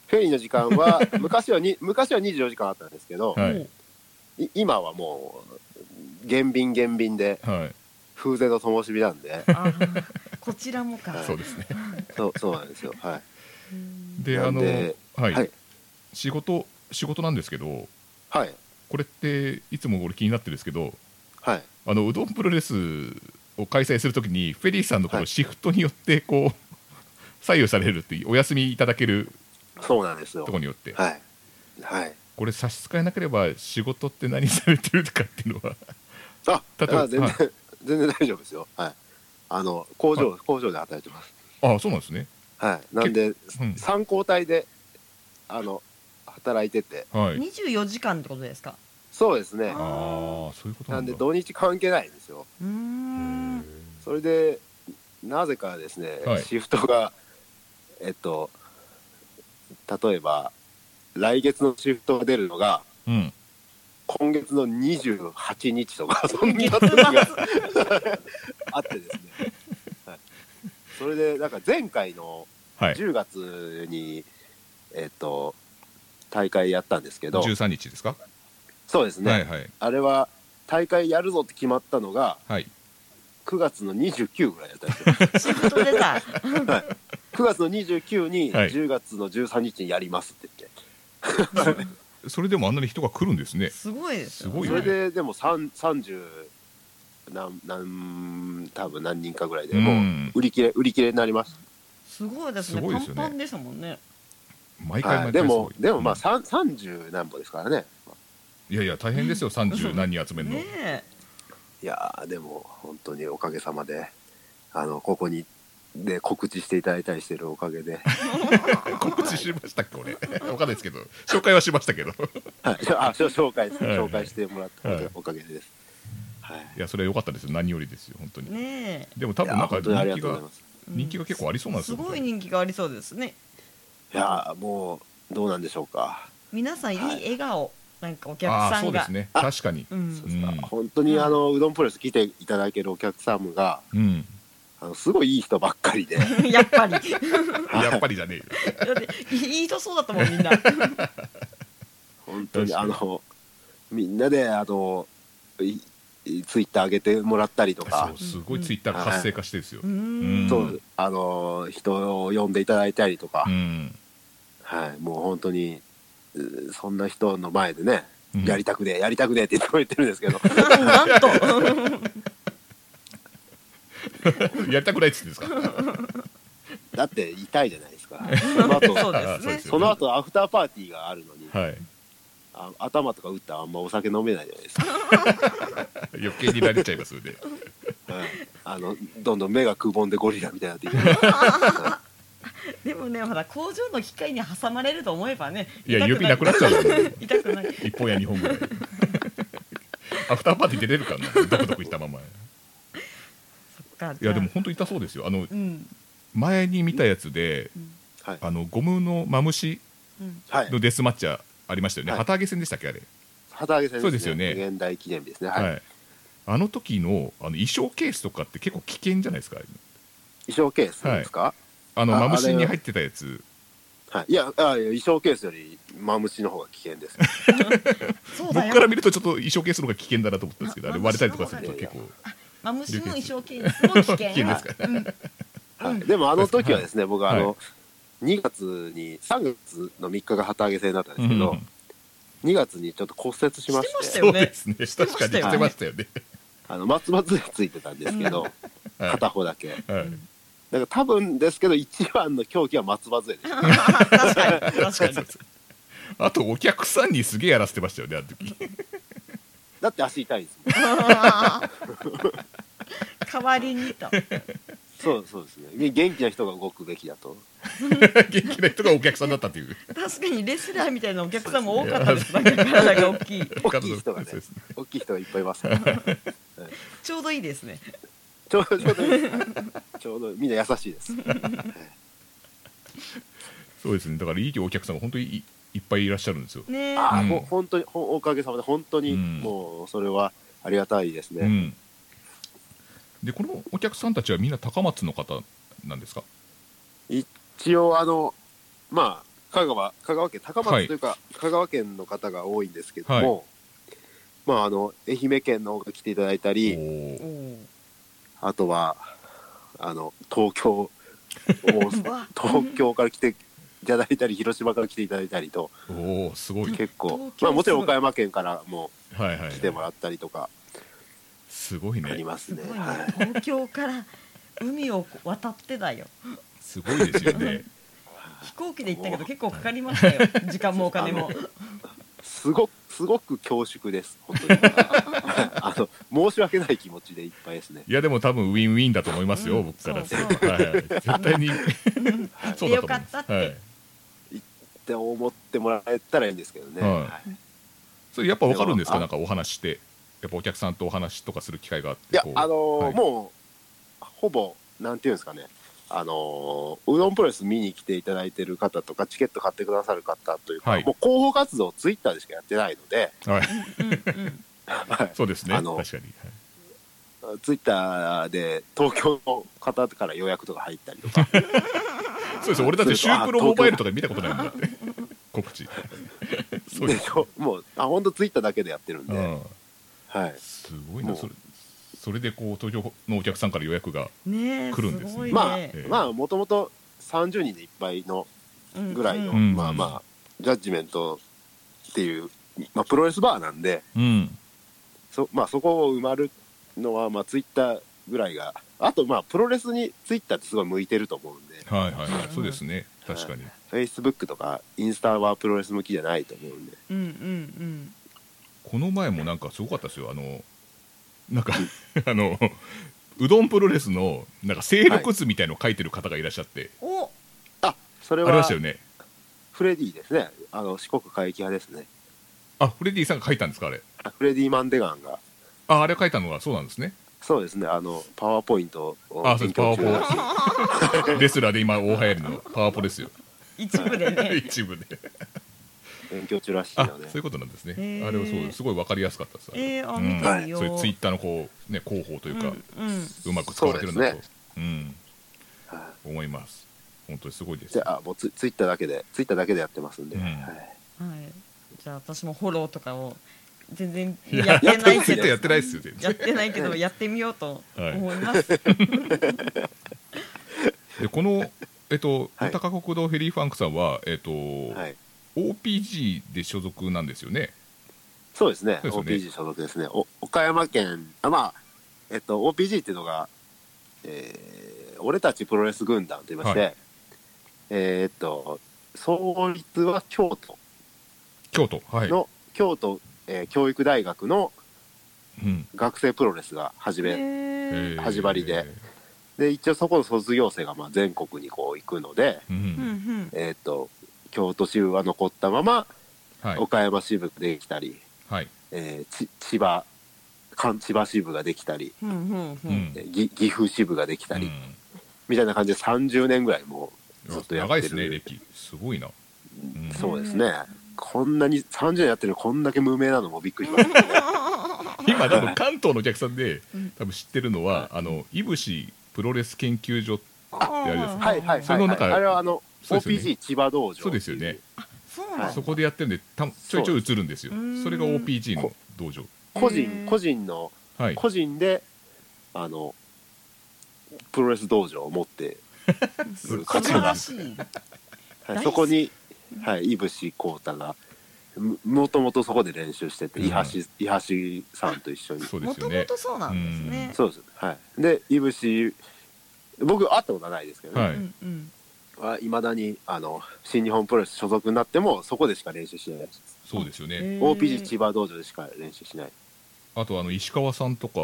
Speaker 3: フェリーの時間は、昔はに、昔は24時間あったんですけど、
Speaker 1: はい。
Speaker 3: い今はもう、減便減便で、
Speaker 1: はい。
Speaker 3: 風前の灯火なんで、
Speaker 2: こちらもか。
Speaker 1: そうですね。
Speaker 3: そう、そうなんですよ。はい。
Speaker 1: であのはい、
Speaker 3: はい
Speaker 1: 仕事仕事なんですけど
Speaker 3: はい。
Speaker 1: これっていつも俺気になってるんですけど
Speaker 3: はい。
Speaker 1: あのうどんプロレスを開催するときにフェリーさんのこの
Speaker 3: はい
Speaker 1: シフトによってこう 左右されるっていうお休みいただける
Speaker 3: そうなんですよ
Speaker 1: とこ。ろによって
Speaker 3: はい。はい。
Speaker 1: これ差し支えなければ仕事って何されてるかっていうのは
Speaker 3: あ、
Speaker 1: 例えば
Speaker 3: あ全然、
Speaker 1: は
Speaker 3: 全然大丈夫ですよ。はい。あの、工場、工場で働いてます。
Speaker 1: あそうなんですね
Speaker 3: はい。なんで、
Speaker 1: うん。
Speaker 3: 参交代で、あの、働いてて、
Speaker 1: はい。
Speaker 2: 24時間ってことですか？
Speaker 3: そうですね。
Speaker 1: ああ。そういうことな
Speaker 3: なんで土日関係ないんですよ。
Speaker 2: うーん。
Speaker 3: それでなぜかですね、
Speaker 1: はい。
Speaker 3: シフトがえっと例えば来月のシフトが出るのが
Speaker 1: うん。
Speaker 3: 今月の28日とかそんな時が あってですね、はい、それでなんか前回の
Speaker 1: はい。
Speaker 3: 10月に、えっと大会やったんですけど。
Speaker 1: 13日ですか？
Speaker 3: そうですね、
Speaker 1: はいはい。
Speaker 3: あれは大会やるぞって決まったのが
Speaker 1: はい。
Speaker 3: 9月の29ぐらいだったんですよ。
Speaker 2: シフト出た
Speaker 3: 9月の29に
Speaker 1: はい。
Speaker 3: 10月の13日にやりますって言って、
Speaker 1: それでもあんなに人が来るんですね。
Speaker 2: すごいですよ。
Speaker 1: すごいよね。
Speaker 3: それででも3 30何何多分何人かぐらいで
Speaker 1: うん。
Speaker 3: もう売り切れ売り切れになりまし
Speaker 2: すごいですね。
Speaker 1: すごいですよね。
Speaker 2: パンパンですもんね。
Speaker 3: た、
Speaker 1: 毎回毎回すごい。
Speaker 3: もでもまあ
Speaker 1: うん
Speaker 3: さん30何歩ですからね。
Speaker 1: いやいや大変ですよ。30何人集めるの。
Speaker 2: ねえ。
Speaker 3: いやーでも本当におかげさまであのここにで告知していただいたりしてるおかげで、
Speaker 1: 告知しましたっけ俺。わかんないですけど。紹介はしましたけど。
Speaker 3: はい、あしょ紹介
Speaker 1: はい。
Speaker 3: 紹介してもらった
Speaker 1: はい
Speaker 3: おかげです、はい、
Speaker 1: いやそれは良かったですよ。何よりですよ本当に。
Speaker 2: ね
Speaker 1: でも多分なんか人気が人気が結構ありそうなんですよ
Speaker 2: すごい人気がありそうですね。
Speaker 3: いやーもうどうなんでしょうか。
Speaker 2: 皆さんいい
Speaker 3: はい。
Speaker 2: 笑顔なんかお客さんが。
Speaker 1: そうですね。確かに。
Speaker 2: うん。
Speaker 1: うん。
Speaker 3: 本当にあのうどんプロレス来ていただけるお客様が
Speaker 1: うん。
Speaker 3: あのすごいいい人ばっかりで。
Speaker 2: やっぱり。
Speaker 1: やっぱりじゃねえよ。
Speaker 2: だっていい人そうだったもんみんな。
Speaker 3: 本当にあのみんなであのいツイッター上げてもらったりとか。
Speaker 1: そうすごいツイッターが活性化してですよ。
Speaker 2: うーん。
Speaker 3: そうあの人を呼んでいただいたりとか、
Speaker 1: うん。
Speaker 3: はい、もう本当にうそんな人の前でね、
Speaker 1: うん。
Speaker 3: やりたくねえやりたくねえって言ってるんですけど。
Speaker 2: なんと。
Speaker 1: やりたくないっつってんですか？
Speaker 3: だって痛いじゃないですか。その後
Speaker 2: そうですね。
Speaker 1: あそうですよ
Speaker 3: その後アフターパーティーがあるのに、
Speaker 1: はい
Speaker 3: あ頭とか打ったらあんまお酒飲めないじゃないですか、
Speaker 1: 余計に慣れちゃいますよね。
Speaker 3: はい、あのどんどん目がくぼんでゴリラみたいになっていく。
Speaker 2: でもねほら工場の機械に挟まれると思えばね
Speaker 1: いや指なくなっちゃうよ
Speaker 2: 痛くない
Speaker 1: 一本や二本ぐらい。アフターパーティー出れるかなドクドクいったまま。いやでも本当痛そうですよ。あの
Speaker 2: うん。
Speaker 1: 前に見たやつで
Speaker 3: はい、
Speaker 1: あのゴムのマムシのデスマッチャーありましたよね、
Speaker 3: はい。
Speaker 1: 旗揚げ戦でしたっけあれ？
Speaker 3: 旗揚げ戦
Speaker 1: そうですよね。
Speaker 3: 現代記念日ですね、
Speaker 1: は、
Speaker 3: はい。い
Speaker 1: あの時のあの衣装ケースとかって結構危険じゃないですか？
Speaker 3: 衣装ケースですか、
Speaker 1: あの
Speaker 3: あ
Speaker 1: マムシに入ってたやつ。
Speaker 3: はい、いやあ衣装ケースよりマムシの方が危険です
Speaker 2: そうだよ。
Speaker 1: 僕から見るとちょっと衣装ケースの方が危険だなと思ったんですけどあれ割れたりとかすると結構
Speaker 2: マムシの衣装ケースも危険。
Speaker 1: 危険ですか
Speaker 2: うん。
Speaker 3: はい、でもあの時はですね、僕はあの、
Speaker 1: はい
Speaker 3: 2月に3月の3日が旗揚げ戦だったんですけど、
Speaker 1: うんうん。
Speaker 3: 2月にちょっと骨折しまして。
Speaker 2: してましたよね。
Speaker 1: そうですね。
Speaker 2: してま
Speaker 1: 確か
Speaker 2: したよね。
Speaker 1: にしてましたよね。
Speaker 3: あの松葉杖ついてたんですけど、
Speaker 1: はい
Speaker 3: 片方だけ。だか
Speaker 1: はい
Speaker 3: ら多分ですけど一番の狂気は松葉杖でした。
Speaker 2: 確かに。確かに。
Speaker 1: あとお客さんにすげえやらせてましたよねあの時。
Speaker 3: だって足痛いですもん。
Speaker 2: 代わりにと
Speaker 3: そうそうですね。元気な人が動くべきだと。
Speaker 1: 元気な人がお客さんだったっていう。
Speaker 2: 確かにレスラーみたいなお客さんも多かったですなんか体が大きい。
Speaker 3: 大きい人がね大きい人がいっぱいいます。から
Speaker 2: ちょうどいいですね。
Speaker 3: ちょうどちょうどいい。ちょうどみんな優しいです。
Speaker 1: そうですね。だからいいお客さんが本当にいいっぱいいらっしゃるんですよ、
Speaker 2: ね
Speaker 3: ああ、
Speaker 1: うん。
Speaker 3: もう本当におかげさまで本当に
Speaker 1: うん。
Speaker 3: もうそれはありがたいですね、
Speaker 1: うん、でこのお客さんたちはみんな高松の方なんですか？
Speaker 3: 一応あのまあ香川香川県高松というか、香川県の方が多いんですけども、まああの愛媛県の方が来ていただいた
Speaker 1: お
Speaker 3: りあとはあの東京 東京から来ていただいたり広島から来ていただいたりと
Speaker 1: おーすごい。
Speaker 3: 結構まあもちろん岡山県からも
Speaker 1: はいはい。
Speaker 3: 来てもらったりとか
Speaker 1: すごい
Speaker 3: あり
Speaker 1: ね
Speaker 3: ますね。はい
Speaker 2: 東京から海を渡ってだよ。
Speaker 1: すごいですよね。
Speaker 2: 飛行機で行ったけど結構かかりましたよ。時間もお金も。
Speaker 3: すごくすごく恐縮です。本当に。あの申し訳ない気持ちでいっぱいですね。
Speaker 1: いやでも多分ウィンウィンだと思いますよ、
Speaker 2: うん。
Speaker 1: 僕から。
Speaker 2: そう
Speaker 1: はいはい、絶対に。そうだと思います。
Speaker 2: よかったって。
Speaker 1: はい、
Speaker 3: って思ってもらえたらいいんですけどね、
Speaker 1: はい。
Speaker 3: はい。
Speaker 1: それやっぱ分かるんですか？なんかお話してやっぱお客さんとお話とかする機会があって
Speaker 3: いやあのー
Speaker 1: はい。
Speaker 3: もうほぼなんていうんですかね。あのうどんプロレス見に来ていただいてる方とかチケット買ってくださる方というか、
Speaker 1: はい。
Speaker 3: もう広報活動をツイッターでしかやってないので、
Speaker 1: はい。そうですね。
Speaker 3: あの
Speaker 1: 確かに。
Speaker 3: ツイッターで東京の方から予約とか入ったりとか。
Speaker 1: そうです俺だってシュープロモバイルとか見たことないもんだって。告知。そうで
Speaker 3: しょ。もうあ本当ツイッターだけでやってるんで、
Speaker 1: うん
Speaker 3: はい、
Speaker 1: すごいなそれそれでこう東京のお客さんから予約が来るんですね。
Speaker 2: ごいね。
Speaker 3: まあ、
Speaker 1: ええ。
Speaker 3: まあもともと30人でいっぱいの
Speaker 2: うん。
Speaker 3: ぐらいの、
Speaker 2: うん
Speaker 1: ん。
Speaker 3: まあまあジャッジメントっていう、まあ、プロレスバーなんで
Speaker 1: うん。
Speaker 3: そ,、まあ、そこを埋まるのは、まあ、ツイッターぐらいがあとまあプロレスにツイッターってすごい向いてると思うんで。
Speaker 1: はいはいはい。そうですね。確かに。
Speaker 3: フェイスブックとかインスタはプロレス向きじゃないと思うんで。
Speaker 2: うんうん
Speaker 1: この前もなんかすごかったですよ。あのなんか あのうどんプロレスのなんか勢力図みたいのを書いてる方がいらっしゃって、
Speaker 2: うんお
Speaker 3: あそれ
Speaker 1: ありま
Speaker 3: は
Speaker 1: したよね。
Speaker 3: フレディですね。あの四国怪奇派ですね。
Speaker 1: あフレディさんが書いたんですかあれ？
Speaker 3: あフレディ・マンデガンが。
Speaker 1: ああれ書いたのがそうなんですね。
Speaker 3: そうですね。あのパワーポイントを
Speaker 1: あそうです。
Speaker 3: 勉強中。だし
Speaker 1: レスラーで今大流行りのパワポですよ。
Speaker 2: 一部でね。
Speaker 1: 一部で
Speaker 3: 勉強中らしい
Speaker 1: あ
Speaker 3: ので。
Speaker 1: そういうことなんですね。あれはそうすごい分かりやすかったです
Speaker 2: えーあ
Speaker 1: うん。
Speaker 2: 見てみよう
Speaker 1: そういうツイッターのこうね広報というか、
Speaker 2: うんうん。
Speaker 1: うまく使われてるんだと。
Speaker 3: そう
Speaker 1: ん。
Speaker 3: は
Speaker 1: 思います。本当にすごいです。
Speaker 3: じゃあもうツツイッターだけでツイッターだけでやってますんで、
Speaker 1: うん。
Speaker 3: はい。
Speaker 2: はい。じゃあ私もフォローとかを全然
Speaker 1: いや
Speaker 2: やってないけど。
Speaker 1: ツイッターやってないですよ全然。
Speaker 2: やってないけどやってみようと思います、
Speaker 1: でこのえっと、
Speaker 3: はい。
Speaker 1: 高国道フェリーファンクさんは、えっと
Speaker 3: はい
Speaker 1: OPG で所属なんですよね。
Speaker 3: そうですね。
Speaker 1: すよね。
Speaker 3: OPG 所属ですね。お岡山県あまあえっと OPG っていうのが、えー俺たちプロレス軍団と言いまして、
Speaker 1: は
Speaker 3: えーっと創立は京都。
Speaker 1: 京都、はい。
Speaker 3: の、京都、えー教育大学の
Speaker 1: うん。
Speaker 3: 学生プロレスが始め、
Speaker 2: へ
Speaker 1: え
Speaker 2: ー。
Speaker 1: ー
Speaker 3: 始まりで。で一応そこの卒業生がまあ全国にこう行くので、
Speaker 1: うん。
Speaker 2: うんうん。
Speaker 3: えーっと京都支部は残ったまま
Speaker 1: はい。
Speaker 3: 岡山支部ができたり、
Speaker 1: はい。
Speaker 3: えーち千葉関千葉支部ができたり、
Speaker 2: うんうんう
Speaker 1: うん。ん
Speaker 3: えーぎ岐阜支部ができたり、
Speaker 1: うん。
Speaker 3: みたいな感じで30年ぐらいもうずっとやってる。
Speaker 1: 長いですね歴。すごいな。うん。
Speaker 3: そうですね。こんなに30年やってるこんだけ無名なのもびっくりしましたね
Speaker 1: 今多分関東のお客さんで
Speaker 2: うん。
Speaker 1: 多分知ってるのはあのいぶしプロレス研究所
Speaker 2: あ
Speaker 1: やるやつ
Speaker 3: はいはいはい、はい、
Speaker 1: それの中
Speaker 3: あれはあの OPG 千葉道場
Speaker 1: そうですよね。
Speaker 2: そうなんだ。
Speaker 1: そこでやってるんでたちょいちょい映るんですよ。
Speaker 2: そ
Speaker 1: れが OPG の道場。
Speaker 3: 個人個人の
Speaker 1: はい。
Speaker 3: 個人であのプロレス道場を持って、
Speaker 2: 素晴らしい。
Speaker 3: はい、そこに、はい、井伏浩太がももともとそこで練習してて、
Speaker 1: うん。
Speaker 3: 伊橋伊橋さんと一緒に。
Speaker 1: そうで
Speaker 2: もとも
Speaker 1: すよね。
Speaker 2: とそうなんですね。
Speaker 3: そうです。はい。で井伏僕会ったことはないですけどね、
Speaker 1: はい
Speaker 2: うんうん
Speaker 3: いまだにあの新日本プロレス所属になってもそこでしか練習しないです、
Speaker 1: そうですよね。
Speaker 3: OPG 千葉道場でしか練習しない。
Speaker 1: あとあの石川さんとか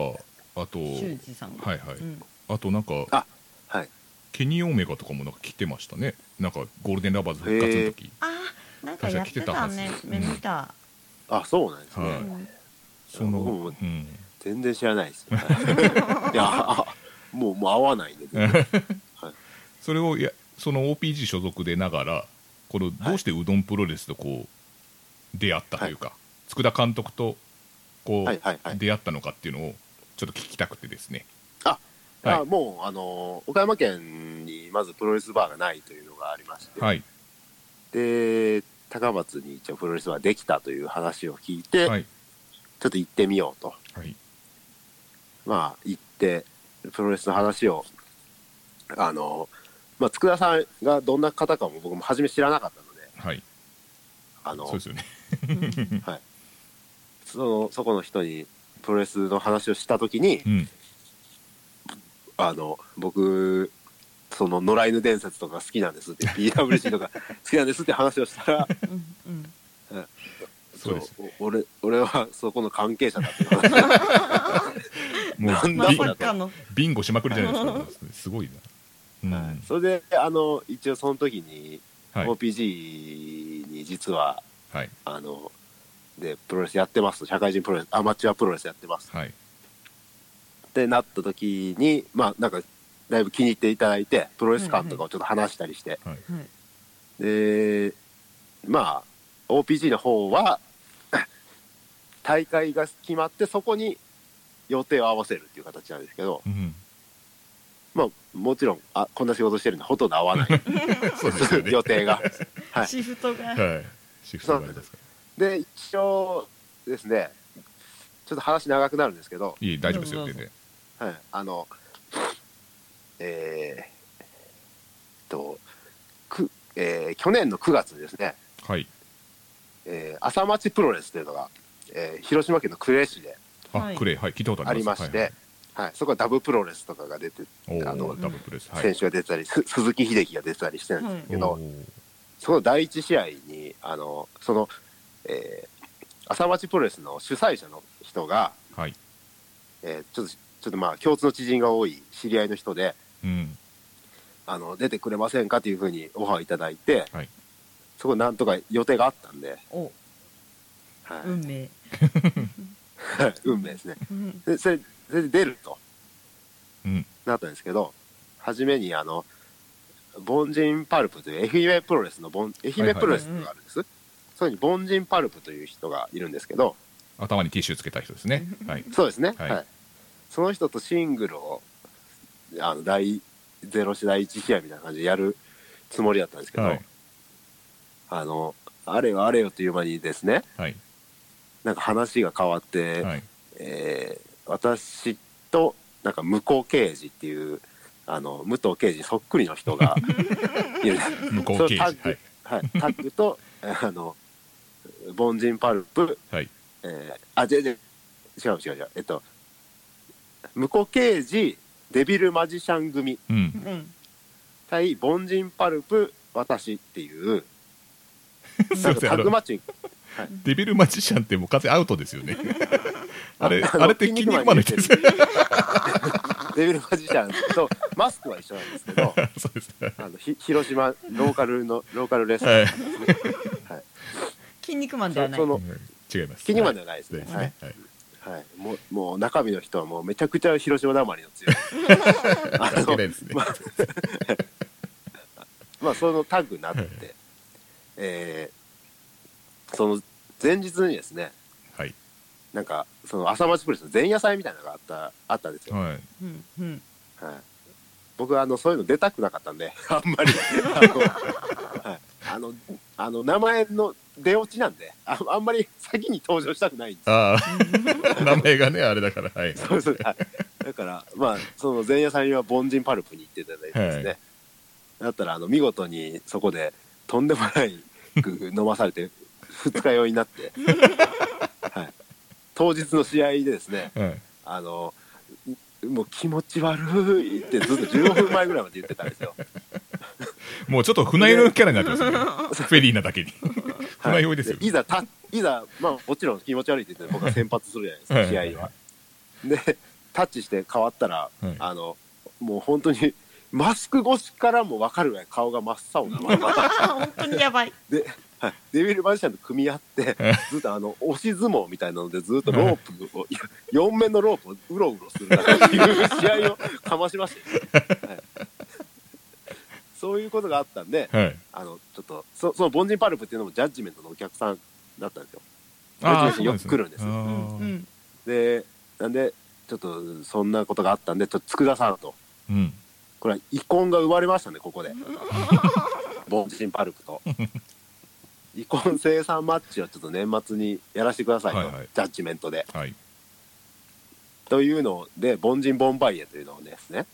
Speaker 1: あと
Speaker 2: 修二さん
Speaker 1: はいはい。
Speaker 2: うん。
Speaker 1: あとなんか
Speaker 3: あはい。
Speaker 1: ケニーオメガとかもなんか来てましたね。なんかゴールデンラバーズ復活の時。
Speaker 2: あーなんかやってたね。目見た。
Speaker 3: あそうなんですね、
Speaker 1: はい。
Speaker 2: うん。
Speaker 1: その、
Speaker 3: 僕も
Speaker 1: うん、
Speaker 3: 全然知らないです いやあもうもう合わないんで全然。
Speaker 1: それをやその OPG 所属でながらこのどうしてうどんプロレスとこう出会ったというか、佃田監督とこう、
Speaker 3: はいはいはい。
Speaker 1: 出会ったのかっていうのをちょっと聞きたくてですね。
Speaker 3: あ
Speaker 1: はい。
Speaker 3: あもうあの岡山県にまずプロレスバーがないというのがありまして、
Speaker 1: はい。
Speaker 3: で高松に一応プロレスバーできたという話を聞いて、
Speaker 1: はい。
Speaker 3: ちょっと行ってみようと。
Speaker 1: はい。
Speaker 3: まあ行ってプロレスの話をあのまあ佃さんがどんな方かも僕も初め知らなかったので
Speaker 1: はい。
Speaker 3: あの
Speaker 1: そうですよね。
Speaker 3: そのそこの人にプロレスの話をした時に
Speaker 1: うん。
Speaker 3: あの僕その野良犬伝説とか好きなんですって PWC とか好きなんですって話をしたら
Speaker 2: うんうん。
Speaker 1: そう
Speaker 3: 俺俺はそこの関係者だって話
Speaker 1: もう
Speaker 2: ま
Speaker 3: なんだ
Speaker 1: ビンゴしまくりじゃないですか。すごいな。うん
Speaker 3: はい。それであの一応その時に
Speaker 1: はい。
Speaker 3: OPG に実は
Speaker 1: はい。
Speaker 3: あのでプロレスやってます。社会人プロレスアマチュアプロレスやってます。
Speaker 1: はい。
Speaker 3: ってなった時にまあなんかだいぶ気に入っていただいて、プロレス感とかをちょっと話したりして、
Speaker 1: はい。
Speaker 2: はい。
Speaker 3: で、まあ、OPG の方は、大会が決まって、そこに予定を合わせるっていう形なんですけど、
Speaker 1: うん
Speaker 3: まあ、もちろん、あ、こんな仕事してるんで、ほとんど合わない。
Speaker 1: そうですよね。
Speaker 3: 予定が。はい。
Speaker 2: シフトが。
Speaker 1: はい。シフトがありますか
Speaker 3: で、一応ですね、ちょっと話長くなるんですけど、
Speaker 1: らいい大丈夫ですよ全然。
Speaker 3: はい、あの、えー、えっと、く、えー去年の9月にですね、
Speaker 1: はい。
Speaker 3: えー朝町プロレスというのが、えー広島県の呉市で。
Speaker 2: はい。
Speaker 1: あクレイはい聞いたことあ
Speaker 3: あ
Speaker 1: ります。
Speaker 3: りまして、はいそこはダブプロレスとかが出て、
Speaker 1: はいはい
Speaker 3: あの
Speaker 1: おーダブルプレスはい。
Speaker 3: 選手が出てたり、す鈴木秀樹が出てたりしてるんですけど、その第一試合に、あの、その、えー朝町プロレスの主催者の人が、
Speaker 1: はい。
Speaker 3: えーちょっと、ちょっとまあ、共通の知人が多い知り合いの人で、
Speaker 1: うん。
Speaker 3: あの、出てくれませんかというふうにオファーいただいて、
Speaker 1: はい。
Speaker 3: そこなんとか予定があったんで、
Speaker 2: お。
Speaker 3: はい。
Speaker 2: 運命。
Speaker 3: 運命ですね。
Speaker 2: うん。
Speaker 3: で、それで出ると。
Speaker 1: うん。
Speaker 3: なったんですけど、初めにあの、凡人パルプという愛媛プロレスの凡、愛媛プロレスがあるんです。それに凡人パルプという人がいるんですけど、
Speaker 1: 頭にティッシュつけた人ですね。はい。
Speaker 3: そうですね。
Speaker 1: は
Speaker 3: はい。い。その人とシングルを、あの、第0試第1試合みたいな感じでやるつもりだったんですけど、
Speaker 1: はい。
Speaker 3: あの、あれよあれよという間にですね、
Speaker 1: はい。
Speaker 3: なんか話が変わって、
Speaker 1: はい。
Speaker 3: えー私と、なんか向こう刑事っていう、あの、武藤刑事そっくりの人が いる。
Speaker 1: 向こ
Speaker 3: そうのタッグ
Speaker 1: 刑事はい、
Speaker 3: はい、タッグと、あの、凡人パルプ、
Speaker 1: はい。
Speaker 3: えーあ、違う違う、違う違う。違う、えっと、向こう刑事、デビルマジシャン組
Speaker 1: うん。
Speaker 2: うん。
Speaker 3: 対凡人パルプ、私っていう、なんかタッグマッチに、
Speaker 1: デビルマジシャンってもう完全アウトですよね。あれ
Speaker 3: あ
Speaker 1: れって筋肉マンですよ
Speaker 3: デビルマジシャンとマスクは一緒なんですけど、
Speaker 1: そうです
Speaker 3: あのひ広島ローカルのローカルレスラ
Speaker 1: はい。
Speaker 3: ー、
Speaker 2: 筋肉マンではない。
Speaker 3: その
Speaker 1: 違います。
Speaker 3: 筋肉マンではないですね。
Speaker 1: です
Speaker 3: はい、
Speaker 1: ねはい。
Speaker 3: はい、もうもう中身の人はもうめちゃくちゃ広島だまりの強い。あの
Speaker 1: ないですね。
Speaker 3: まあまあそのタッグになって、えーその前日にですね、
Speaker 1: はい。
Speaker 3: なんかその朝町プレスの前夜祭みたいなのがあったあったんですよ。
Speaker 1: はい。
Speaker 2: うんうん。
Speaker 3: はい、僕はあのそういうの出たくなかったんで、あんまり。あの、はい、あのあの名前の出落ちなんであ、あんまり先に登場したくないんです。よ。
Speaker 1: ああ。名前がねあれだからはい。
Speaker 3: そうそうはい。だから、まあ、その前夜祭には凡人パルプに行っていただいてですね、
Speaker 1: はい。
Speaker 3: だったらあの見事にそこでとんでもないく飲まされて二日酔いになって、はい、当日の試合でですね
Speaker 1: はい
Speaker 3: あのもう気持ち悪いってずっと15分前ぐらいまで言ってたんですよ。
Speaker 1: もうちょっと船酔いのキャラになってますよね。フェリーなだけに。船酔いですよ
Speaker 3: でいざたいざまあもちろん気持ち悪いって言って僕は先発するじゃないですか
Speaker 1: はい
Speaker 3: 試合は。でタッチして変わったら、
Speaker 1: はい
Speaker 3: あのもう本当にマスク越しからも分かるぐらい顔が真っ青なまま。
Speaker 2: あ 本当にやばい。
Speaker 3: で、はい、デビルマジシャンと組み合ってずっとあの押し相撲みたいなのでずっとロープを4面のロープをうろうろするっていう試合をかましましたよ、はい、そういうことがあったんで
Speaker 1: はい。
Speaker 3: あのちょっとそその凡人パルプっていうのもジャッジメントのお客さんだったんですよ。ジャッジメントよく来るんです
Speaker 1: あ
Speaker 2: う
Speaker 1: ー
Speaker 2: ん。
Speaker 3: でなんでちょっとそんなことがあったんでちょっと佃さんと。
Speaker 1: うん。
Speaker 3: これは遺恨が生まれましたねここで。凡人パルプと遺恨生産マッチをちょっと年末にやらせてくださいと、
Speaker 1: はいはい。
Speaker 3: ジャッジメントで。
Speaker 1: はい。
Speaker 3: というので凡人ボンバイエというのをですね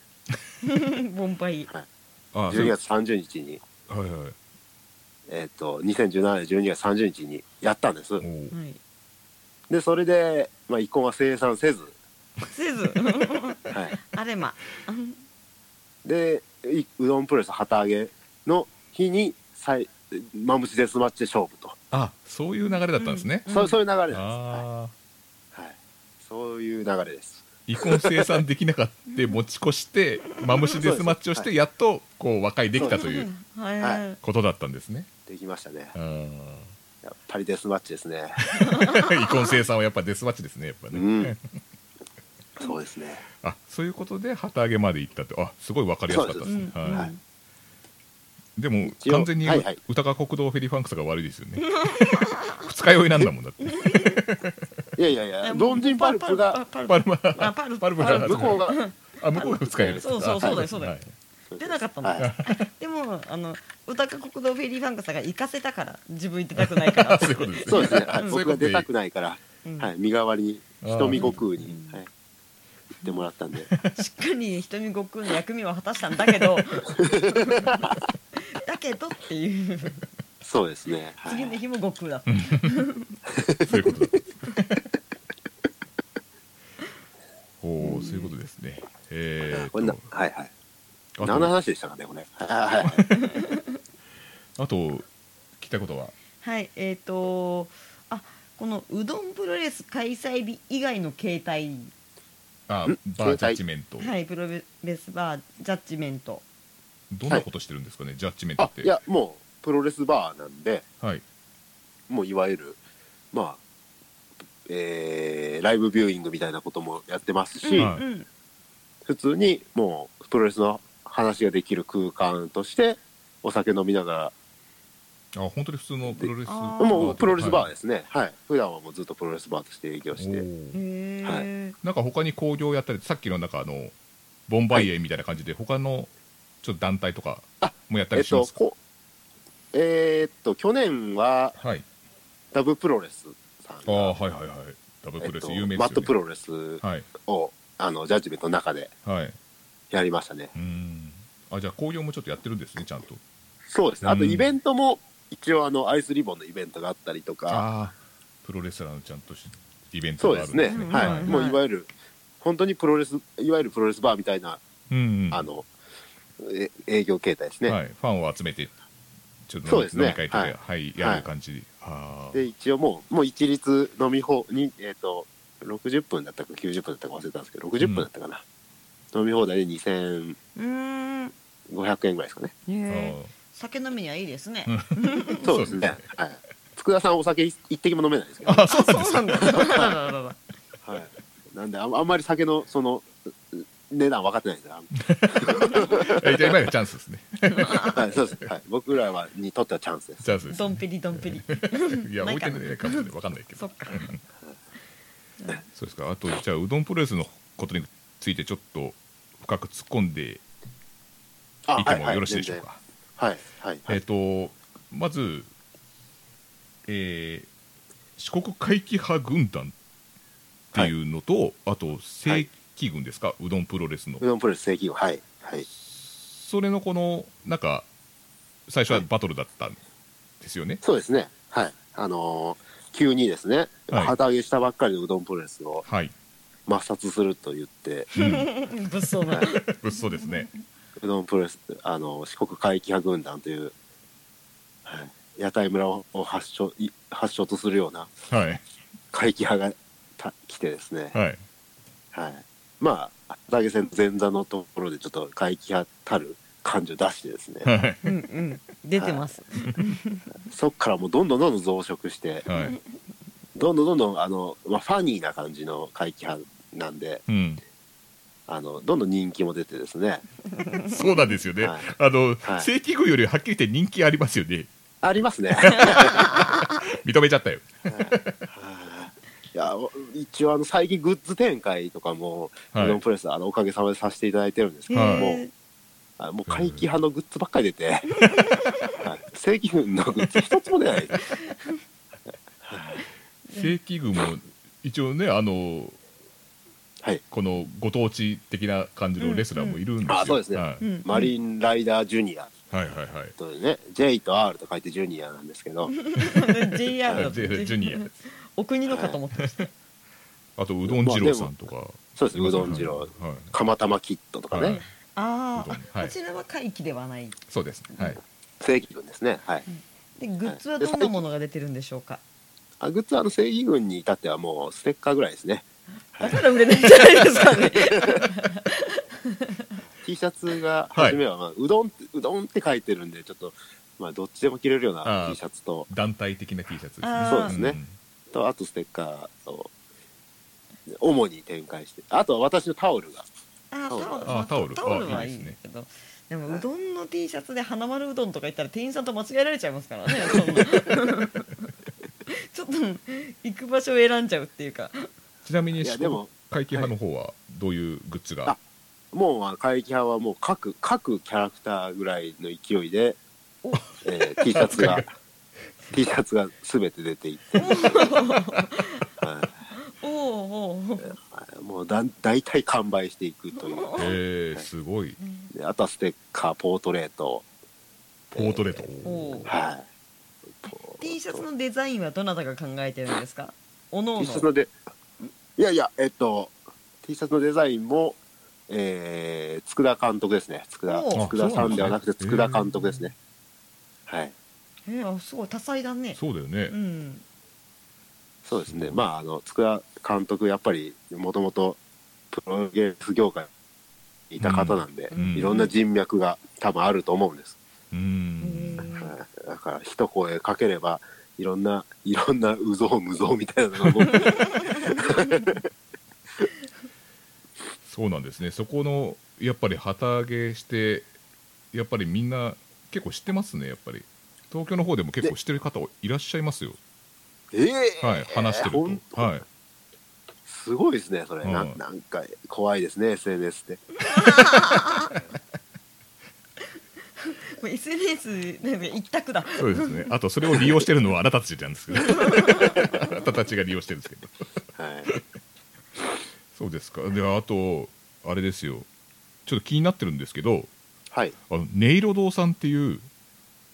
Speaker 2: ボンバイ
Speaker 1: ああ
Speaker 3: 12月30日に。
Speaker 1: はいはい。
Speaker 3: えっ、と2017年12月30日にやったんです。でそれで、まあ、遺恨は生産せず、
Speaker 2: せず。
Speaker 3: はい、
Speaker 2: あれま。うん
Speaker 3: でいうどんプロレス旗揚げの日に再マムシデスマッチで勝負と、
Speaker 1: あそういう流れだったんですね
Speaker 2: うん
Speaker 3: そうそういう流れです、
Speaker 1: ああ
Speaker 3: はいはい、そういう流れです
Speaker 1: 遺恨生産できなかった持ち越してマムシデスマッチをしてやっとこう和解できたという
Speaker 2: はい
Speaker 3: は
Speaker 2: い
Speaker 1: ことだったんですね
Speaker 3: できましたね
Speaker 1: あー
Speaker 3: やっぱりデスマッチですね
Speaker 1: 遺恨生産はやっぱデスマッチですねやっぱね、
Speaker 3: うんそうですね。
Speaker 1: あそういうことで旗揚げまで行ったってあすごい分かりやすかったですね
Speaker 2: うん
Speaker 1: はい
Speaker 3: はい
Speaker 1: でも完全に
Speaker 3: はいはい。
Speaker 1: 歌川国道フェリーファンクスが悪いですよね。二日酔いなんだもんだって。
Speaker 3: いやいやいや、ドンジンパルプが、
Speaker 2: パル
Speaker 1: パルマ
Speaker 2: あパル
Speaker 1: パルプが
Speaker 2: パル
Speaker 3: 向こうが、
Speaker 1: あ向こうが二日酔いです
Speaker 2: そうそうそうだよ
Speaker 1: あ
Speaker 2: そうだよ。
Speaker 1: はい。
Speaker 2: 出なかったん。だよ
Speaker 3: はい。
Speaker 2: でもあの歌か国道フェリーファンクさんが行かせたから自分行ってたくないから。
Speaker 1: そういうことですね。
Speaker 3: そうですね。はい
Speaker 2: うん。
Speaker 3: 僕が出たくないから、
Speaker 2: うん。
Speaker 3: はい、身代わりに、瞳悟空に。
Speaker 2: うん、
Speaker 3: はい、言ってもらったんで。
Speaker 2: しっかり瞳悟空の役目は果たしたんだけど だけどっていう
Speaker 3: そうですね。はい
Speaker 2: 次の日も悟空だった
Speaker 1: そういうことだおおそういうことですねえ
Speaker 3: これなはいはい。
Speaker 1: あ
Speaker 3: 何の
Speaker 1: と
Speaker 3: 話でしたかね、これ。はいはいはい。
Speaker 1: あと聞きたいことは？
Speaker 2: はいえっ、とあこのうどんプロレス開催日以外の形態
Speaker 1: あ
Speaker 3: ん？
Speaker 1: バージャッジメント。
Speaker 2: はいプロレスバージャッジメント。
Speaker 1: どんなことしてるんですかねジャッジメントって、
Speaker 3: あいや、もう、プロレスバーなんで、
Speaker 1: はい。
Speaker 3: もういわゆる、まあ、えー、ライブビューイングみたいなこともやってますし、
Speaker 1: はい。
Speaker 2: うん
Speaker 3: 普通にもうプロレスの話ができる空間として、お酒飲みなが
Speaker 1: あ本当に普通のプロレス
Speaker 3: もうプロレスバー
Speaker 1: で
Speaker 3: ですね。はい。普段はもうずっとプロレスバーとして営業して。
Speaker 2: へえ、
Speaker 1: なんか他に興行やったりさっきのなんかあのボンバイエみたいな感じで、他のちょっと団体とか
Speaker 3: あ
Speaker 1: もやった
Speaker 3: えっと、
Speaker 1: りしますか、
Speaker 3: こえーっと、去年は
Speaker 1: はい。
Speaker 3: ダブプロレスさん
Speaker 1: あはいはいはい。ダブルプロレス、
Speaker 3: えっと
Speaker 1: 有名ですよね。
Speaker 3: マットプロレス
Speaker 1: はい。
Speaker 3: を、あの、ジャッジメントの中で
Speaker 1: はい。
Speaker 3: やりましたね。
Speaker 1: うん。あじゃあ興行もちょっとやってるんですねちゃんと。
Speaker 3: そうです。ね。あと
Speaker 1: うん。
Speaker 3: イベントも、一応あの、アイスリボンのイベントがあったりとか、
Speaker 1: ああプロレスラーのちゃんとしイベント
Speaker 3: そうですね。
Speaker 1: があるんですね。
Speaker 3: はい。
Speaker 2: はい。
Speaker 3: もういわゆる、本当にプロレス、いわゆるプロレスバーみたいな、
Speaker 1: うんうん。
Speaker 3: あの、え営業形態ですね。
Speaker 1: はい、ファンを集めてちょっと飲み,、
Speaker 3: そうですね。
Speaker 1: 飲み会とかで、は
Speaker 3: はいい
Speaker 1: やる感じ、ああ
Speaker 3: で、一応もう、もう一律飲み放に、えっ、と、60分だったか90分だったか忘れたんですけど、60分だったかな。飲み放題で2500
Speaker 2: うーん
Speaker 3: 円ぐらいですかね。
Speaker 2: え酒飲みにはいいですね、
Speaker 3: そうですね。はい。福田さんお酒一一滴も飲めないですけど、
Speaker 1: あそうなん
Speaker 2: だ。
Speaker 3: はい。なんであん、あんまり酒の、その、値段分かってないんです
Speaker 1: 今がチャンスですね。
Speaker 3: はい、そうです。はい。僕らは、にとってはチャンスです。
Speaker 1: チャンスです
Speaker 2: ドンペリドンペリ。
Speaker 1: いや置いてないかもしれない。分かんないけど。
Speaker 2: そっか。
Speaker 1: そうですか。あとじゃあうどんプロレスのことについてちょっと深く突っ込んで
Speaker 3: あ
Speaker 1: いてもよろしいでしょうか、
Speaker 3: はい、はい、は
Speaker 1: えっ、
Speaker 3: い。
Speaker 1: とまず、えー四国回帰派軍団っていうのと、あと正規軍ですか、うどんプロレスの。
Speaker 3: うどんプロレス正規軍、はい、はい。
Speaker 1: それのこのなんか最初はバトルだったんですよね、
Speaker 3: そうですね。はい。あのー急にですね、
Speaker 1: はい。
Speaker 3: 旗揚げしたばっかりのうどんプロレスを
Speaker 1: はい、
Speaker 3: 抹殺すると言って、
Speaker 1: うん、
Speaker 2: 物騒な。
Speaker 1: 物騒ですね
Speaker 3: うどんプロレス、あの四国回帰派軍団という、はい、屋台村を発祥い発祥とするような
Speaker 1: はい。
Speaker 3: 派がた来てですね、
Speaker 1: はい。
Speaker 3: はい。まあ、旗揚げ戦前座のところでちょっと回帰派たる感情を出してですね、
Speaker 1: はい。
Speaker 2: うんうん。出てます。
Speaker 3: そっからもうどんどんどんどん増殖して、
Speaker 1: はい。
Speaker 3: どんどんどんどんあの、まあ、ファニーな感じの回帰派なんで、
Speaker 1: うん
Speaker 3: あのどんどん人気も出てですね、
Speaker 1: そうなんですよね、
Speaker 3: はい。
Speaker 1: あの、
Speaker 3: はい。
Speaker 1: 正規軍よりはっきり言って人気ありますよね。
Speaker 3: ありますね。
Speaker 1: 認めちゃったよ。
Speaker 3: い。や一応あの最近グッズ展開とかも、
Speaker 1: はい。う
Speaker 3: どんプロレスあのおかげさまでさせていただいてるんですけども、あもう回帰派のグッズばっかり出て、はい。正規軍のグッズ一つも出ない。
Speaker 1: 正規軍も一応ねあの
Speaker 3: はい。
Speaker 1: このご当地的な感じのレスラーもいるんですよ、
Speaker 3: あそうですね。
Speaker 1: はい、
Speaker 2: うん。
Speaker 3: マリンライダージュニア。
Speaker 1: はいはいはい。
Speaker 3: とね、J と R と書いてジュニアなんですけど、
Speaker 2: ー JR だ
Speaker 1: ジュニア。
Speaker 2: お国のかと思ってました。
Speaker 1: あとうどん二郎さんとか、
Speaker 3: そうですね、うどん二郎、
Speaker 1: はい、
Speaker 3: 釜玉キットとかね、
Speaker 1: はい。
Speaker 2: ああこちらは回帰ではない。
Speaker 1: そうです。はい。
Speaker 3: 正規軍ですね。はい。
Speaker 2: でグッズはどんなものが出てるんでしょうか？
Speaker 3: あグッズはあの正義軍に至ってはもうステッカーぐらいですね。
Speaker 2: だから売れないんじゃないですかね。
Speaker 3: T シャツが
Speaker 1: はい。
Speaker 3: 初めは、まあうどんってうどんって書いてるんでちょっとまあどっちでも着れるよう
Speaker 1: あ
Speaker 3: な
Speaker 1: ー
Speaker 3: T シャツと。
Speaker 1: 団体的な T シャツですね。
Speaker 3: そうですね。
Speaker 1: ん
Speaker 3: とあとステッカーを主に展開してあとは私のタオルが。
Speaker 2: あ
Speaker 3: タオル。
Speaker 1: あタオル。
Speaker 2: タオル
Speaker 1: あ
Speaker 2: はいい
Speaker 1: いいですね
Speaker 2: けど。でもうどんの T シャツで花丸うどんとか言ったら店員さんと間違えられちゃいますからねそんな ちょっと行く場所を選んじゃうっていうか
Speaker 1: ちなみに
Speaker 3: でも
Speaker 1: 会期派の方はどういうグッズが、
Speaker 3: あもう怪奇派はもう各各キャラクターぐらいの勢いで
Speaker 2: お、
Speaker 3: えー T シャツが T シャツが全て出ていって、は
Speaker 2: おおお
Speaker 3: もうだ大体完売していくという。
Speaker 1: えー、すごい。
Speaker 3: であとはステッカーポートレート。
Speaker 1: ポートレート、
Speaker 3: はい。
Speaker 2: T シャツのデザインはどなたが考えてるんですか？おのお
Speaker 3: T シャツ
Speaker 2: の
Speaker 3: のでいやいやえっと T シャツのデザインもえー、佃監督ですね。佃
Speaker 2: おー
Speaker 3: 佃さんではなくて
Speaker 1: そうなんですね。
Speaker 3: 佃監督ですね。はい。
Speaker 2: えー、あすごい多彩だね。
Speaker 1: そうだよね。
Speaker 2: う、ん。
Speaker 3: そうですね、まあ、あの佃監督、やっぱりもともとプロゲーム業界にいた方なんで、
Speaker 1: うん。
Speaker 3: いろんな人脈が多分あると思うんです。
Speaker 1: う
Speaker 2: へ
Speaker 1: ん
Speaker 2: ー。
Speaker 3: はい。だから、一声かければ、いろんな、いろんなうぞうむぞうみたいなのが、
Speaker 1: そうなんですね。そこのやっぱり旗揚げしてやっぱりみんな結構知ってますねやっぱり。東京の方でも結構知ってる方いらっしゃいますよ。
Speaker 3: ええ
Speaker 1: はい話してると。はい。
Speaker 3: すごいですね、それ、な
Speaker 1: うん。
Speaker 3: なんか怖いですね、SNS って。
Speaker 2: SNS なんか一択だ。
Speaker 1: そうですね。あとそれを利用してるのはあなたたちなんですけど。あなたたちが利用してるんですけど。
Speaker 3: はい、
Speaker 1: そうですか。であとあれですよ。ちょっと気になってるんですけど。
Speaker 3: はい、
Speaker 1: あの音色堂さんっていう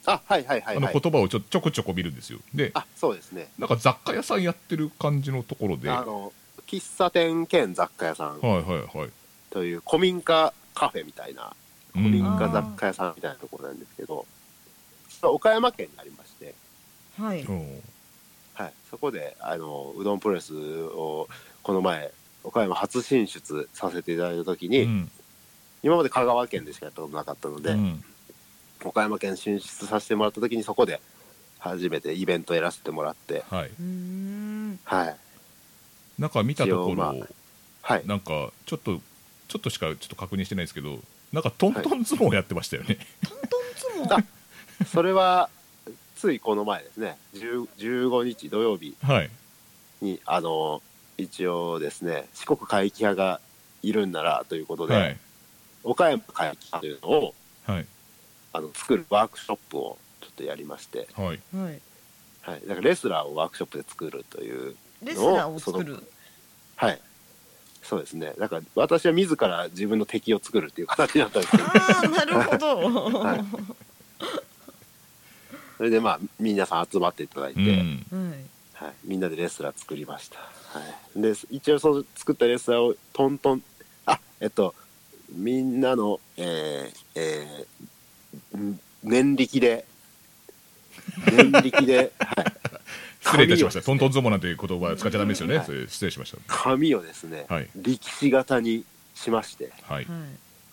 Speaker 3: あはいはいはい、
Speaker 1: あの
Speaker 3: はい、
Speaker 1: 言葉をちょちょこちょこ見るんですよ。で
Speaker 3: あそうですね、
Speaker 1: なんか雑貨屋さんやってる感じのところで。は
Speaker 3: あの喫茶店兼雑貨屋さん。
Speaker 1: いはいはい。
Speaker 3: という古民家カフェみたいな。
Speaker 1: うん
Speaker 3: 古民家雑貨屋さんみたいなところなんですけど、岡山県にありまして、
Speaker 2: はい。
Speaker 1: う。ん
Speaker 3: はい、そこであのうどんプロレスをこの前岡山初進出させていただいた時に、
Speaker 1: うん。
Speaker 3: 今まで香川県でしかやったことなかったので、
Speaker 1: うん。
Speaker 3: 岡山県進出させてもらった時にそこで初めてイベントやらせてもらって、
Speaker 1: はい。
Speaker 3: はい。
Speaker 1: なんか見たとこ
Speaker 3: 一応ま
Speaker 1: ろ
Speaker 3: はい、
Speaker 1: なんかちょっとちょっとしかちょっと確認してないんですけどなんかトントン相撲やってましたよね、
Speaker 2: トントン相撲
Speaker 3: それはついこの前ですね。10 15日土曜日。
Speaker 1: はい。
Speaker 3: にあの一応ですね四国怪奇派がいるんならということで、
Speaker 1: はい。
Speaker 3: 岡山怪奇派というのを
Speaker 1: はい。
Speaker 3: あの作るワークショップをちょっとやりまして、
Speaker 1: はい。
Speaker 2: はい。
Speaker 3: はい、だからレスラーをワークショップで作るという
Speaker 2: レスラーを作る？
Speaker 3: はいそうですね。だから私は自ら自分の敵を作るっていう形になったんですけど
Speaker 2: ああなるほど、
Speaker 3: はい。それでまあ皆さん集まっていただいて、
Speaker 1: うん。
Speaker 2: はい。
Speaker 3: はい、みんなでレスラー作りました、はい、で一応その作ったレスラーをトントンあえっとみんなのえー、えーん年力で年力で、はい、
Speaker 1: 失礼いたしました。ト
Speaker 3: 紙を
Speaker 1: ントン相撲なんていう言葉は使っちゃダメですよね、
Speaker 3: はい。
Speaker 1: それ失礼しまし
Speaker 3: 紙をですね、
Speaker 1: はい。
Speaker 3: 力士型にしまして。
Speaker 1: たはい。
Speaker 2: はい。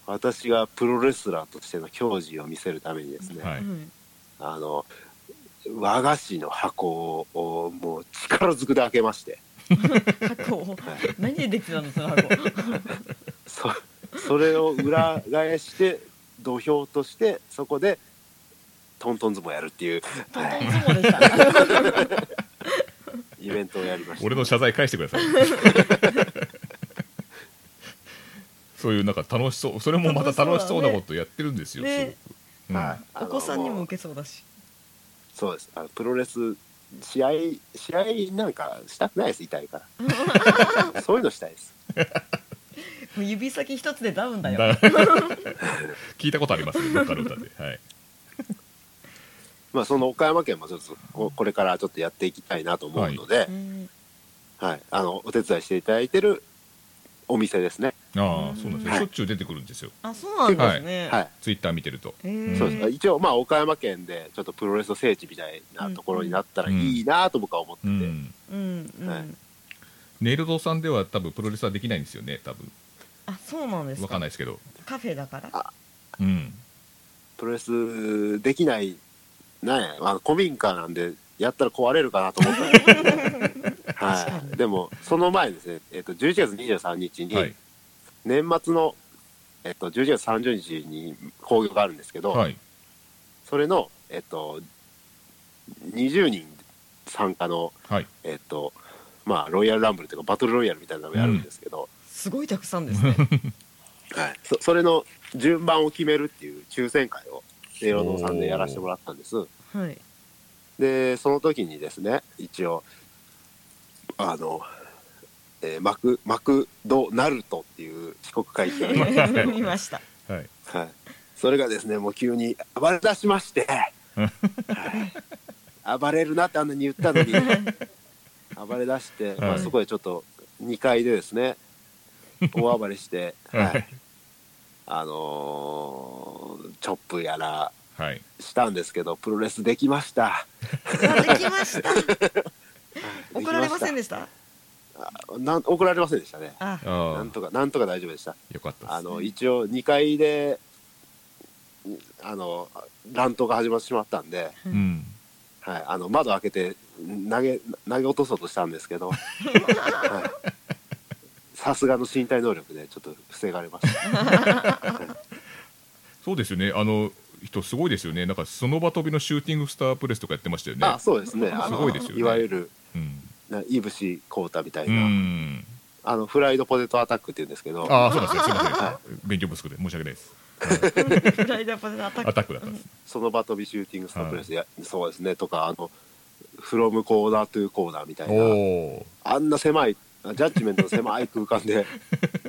Speaker 3: 私がプロレスラーとしての矜持を見せるためにですね、
Speaker 1: はい。
Speaker 2: うん。
Speaker 3: あの和菓子の箱をもう力ずくで開けまして、
Speaker 2: 箱を。
Speaker 3: はい、
Speaker 2: 何でできてたんですか箱？
Speaker 3: そそれを裏返して土俵としてそこでトントン相撲やるっていう、
Speaker 2: トントン
Speaker 3: はい
Speaker 2: 相撲でした。
Speaker 3: イベントをやりました。
Speaker 1: 俺の謝罪返してください。そういうなんか楽しそうそれもまた楽しそうなことやってるんですよ、
Speaker 2: ね。
Speaker 1: すごく、うん。
Speaker 3: はい。あ
Speaker 2: お
Speaker 3: の
Speaker 2: 子さんにも受けそうだし。
Speaker 3: そうです。あのプロレス試合試合なんかしたくないです。痛いから。そういうのしたいです。
Speaker 2: もう指先一つでダウンだよ。
Speaker 1: だ 聞いたことありますねどっかの歌で、はい、
Speaker 3: まあその岡山県もちょっとここれからちょっとやっていきたいなと思うので、
Speaker 2: うん。
Speaker 3: はい、あのお手伝いしていただいてるお店ですね。
Speaker 1: ああそうなんですね、
Speaker 3: はい。
Speaker 1: しょっちゅう出てくるんですよ。
Speaker 2: あそうなんですね、
Speaker 3: はい、
Speaker 1: ツイッター見てると。
Speaker 3: そうです。一応まあ岡山県でちょっとプロレスの聖地みたいなところになったらいいなと僕は思ってて、
Speaker 1: うん。
Speaker 2: うん。うん、
Speaker 3: はい。
Speaker 1: ネイル堂さんでは多分プロレスはできないんですよね多分。
Speaker 2: あそうなんです
Speaker 1: わ
Speaker 2: か
Speaker 1: かんないですけど。
Speaker 2: カフェだから。
Speaker 1: うん。
Speaker 3: プロレスできないね、まあ、古民家なんでやったら壊れるかなと思った。んですけど、はい、でもその前にですね、えっと11月23日に、
Speaker 1: はい。
Speaker 3: 年末の、えっと、11月30日に興行があるんですけど、
Speaker 1: はい。
Speaker 3: それの、えっと、20人参加の、
Speaker 1: はい。
Speaker 3: えっとまあ、ロイヤルランブルというかバトルロイヤルみたいなのをやるんですけど、
Speaker 2: すごいたくさんですね。
Speaker 3: はい、そそれの順番を決めるっていう抽選会を栄養堂さんでやらせてもらったんです。
Speaker 2: はい。
Speaker 3: でその時にですね一応あの、えーマクマクドナルトっていう遅刻会見がありました
Speaker 2: 見ました。
Speaker 1: はい。
Speaker 3: はい、それがですねもう急に暴れ出しまして、はい、暴れるなってあんなに言ったのに。暴れ出して、まあ、
Speaker 1: はい
Speaker 3: そこでちょっと2階でですね大暴れして、は
Speaker 1: はいい、
Speaker 3: あのーチョップやら
Speaker 1: はい。
Speaker 3: したんですけどプロレスできました。
Speaker 2: できました。怒られません
Speaker 3: で
Speaker 2: でした？
Speaker 3: あなん怒られませんでしたね。なんとかなんとか大丈夫でした。
Speaker 1: よかったです
Speaker 3: あの一応2階であの乱闘が始まってしまったんで、
Speaker 1: うん。
Speaker 3: はい、あの窓開けて投げ投げ落とそうとしたんですけど はい。さすがの身体能力でちょっと防がれました
Speaker 1: そうですよね。あの人すごいですよね。なんかその場飛びのシューティングスタープレスとかやってましたよね。
Speaker 3: あそうですね。
Speaker 1: すごいですよね。
Speaker 3: いわゆる
Speaker 1: うん。
Speaker 3: ないぶしこうたみたいうな、
Speaker 1: ん。
Speaker 3: あのフライドポテトアタックって言うんですけど。
Speaker 1: ああそうなんですよ。すいません。勉強不足で申し訳ないです。
Speaker 2: フライダーポテトアタック。
Speaker 1: アタックだったんです。
Speaker 3: その場飛びシューティングスタープレスや、そうですねとかあのフロムコーナートゥーコーナーみたいな。あんな狭いジャッジメントの狭い空間で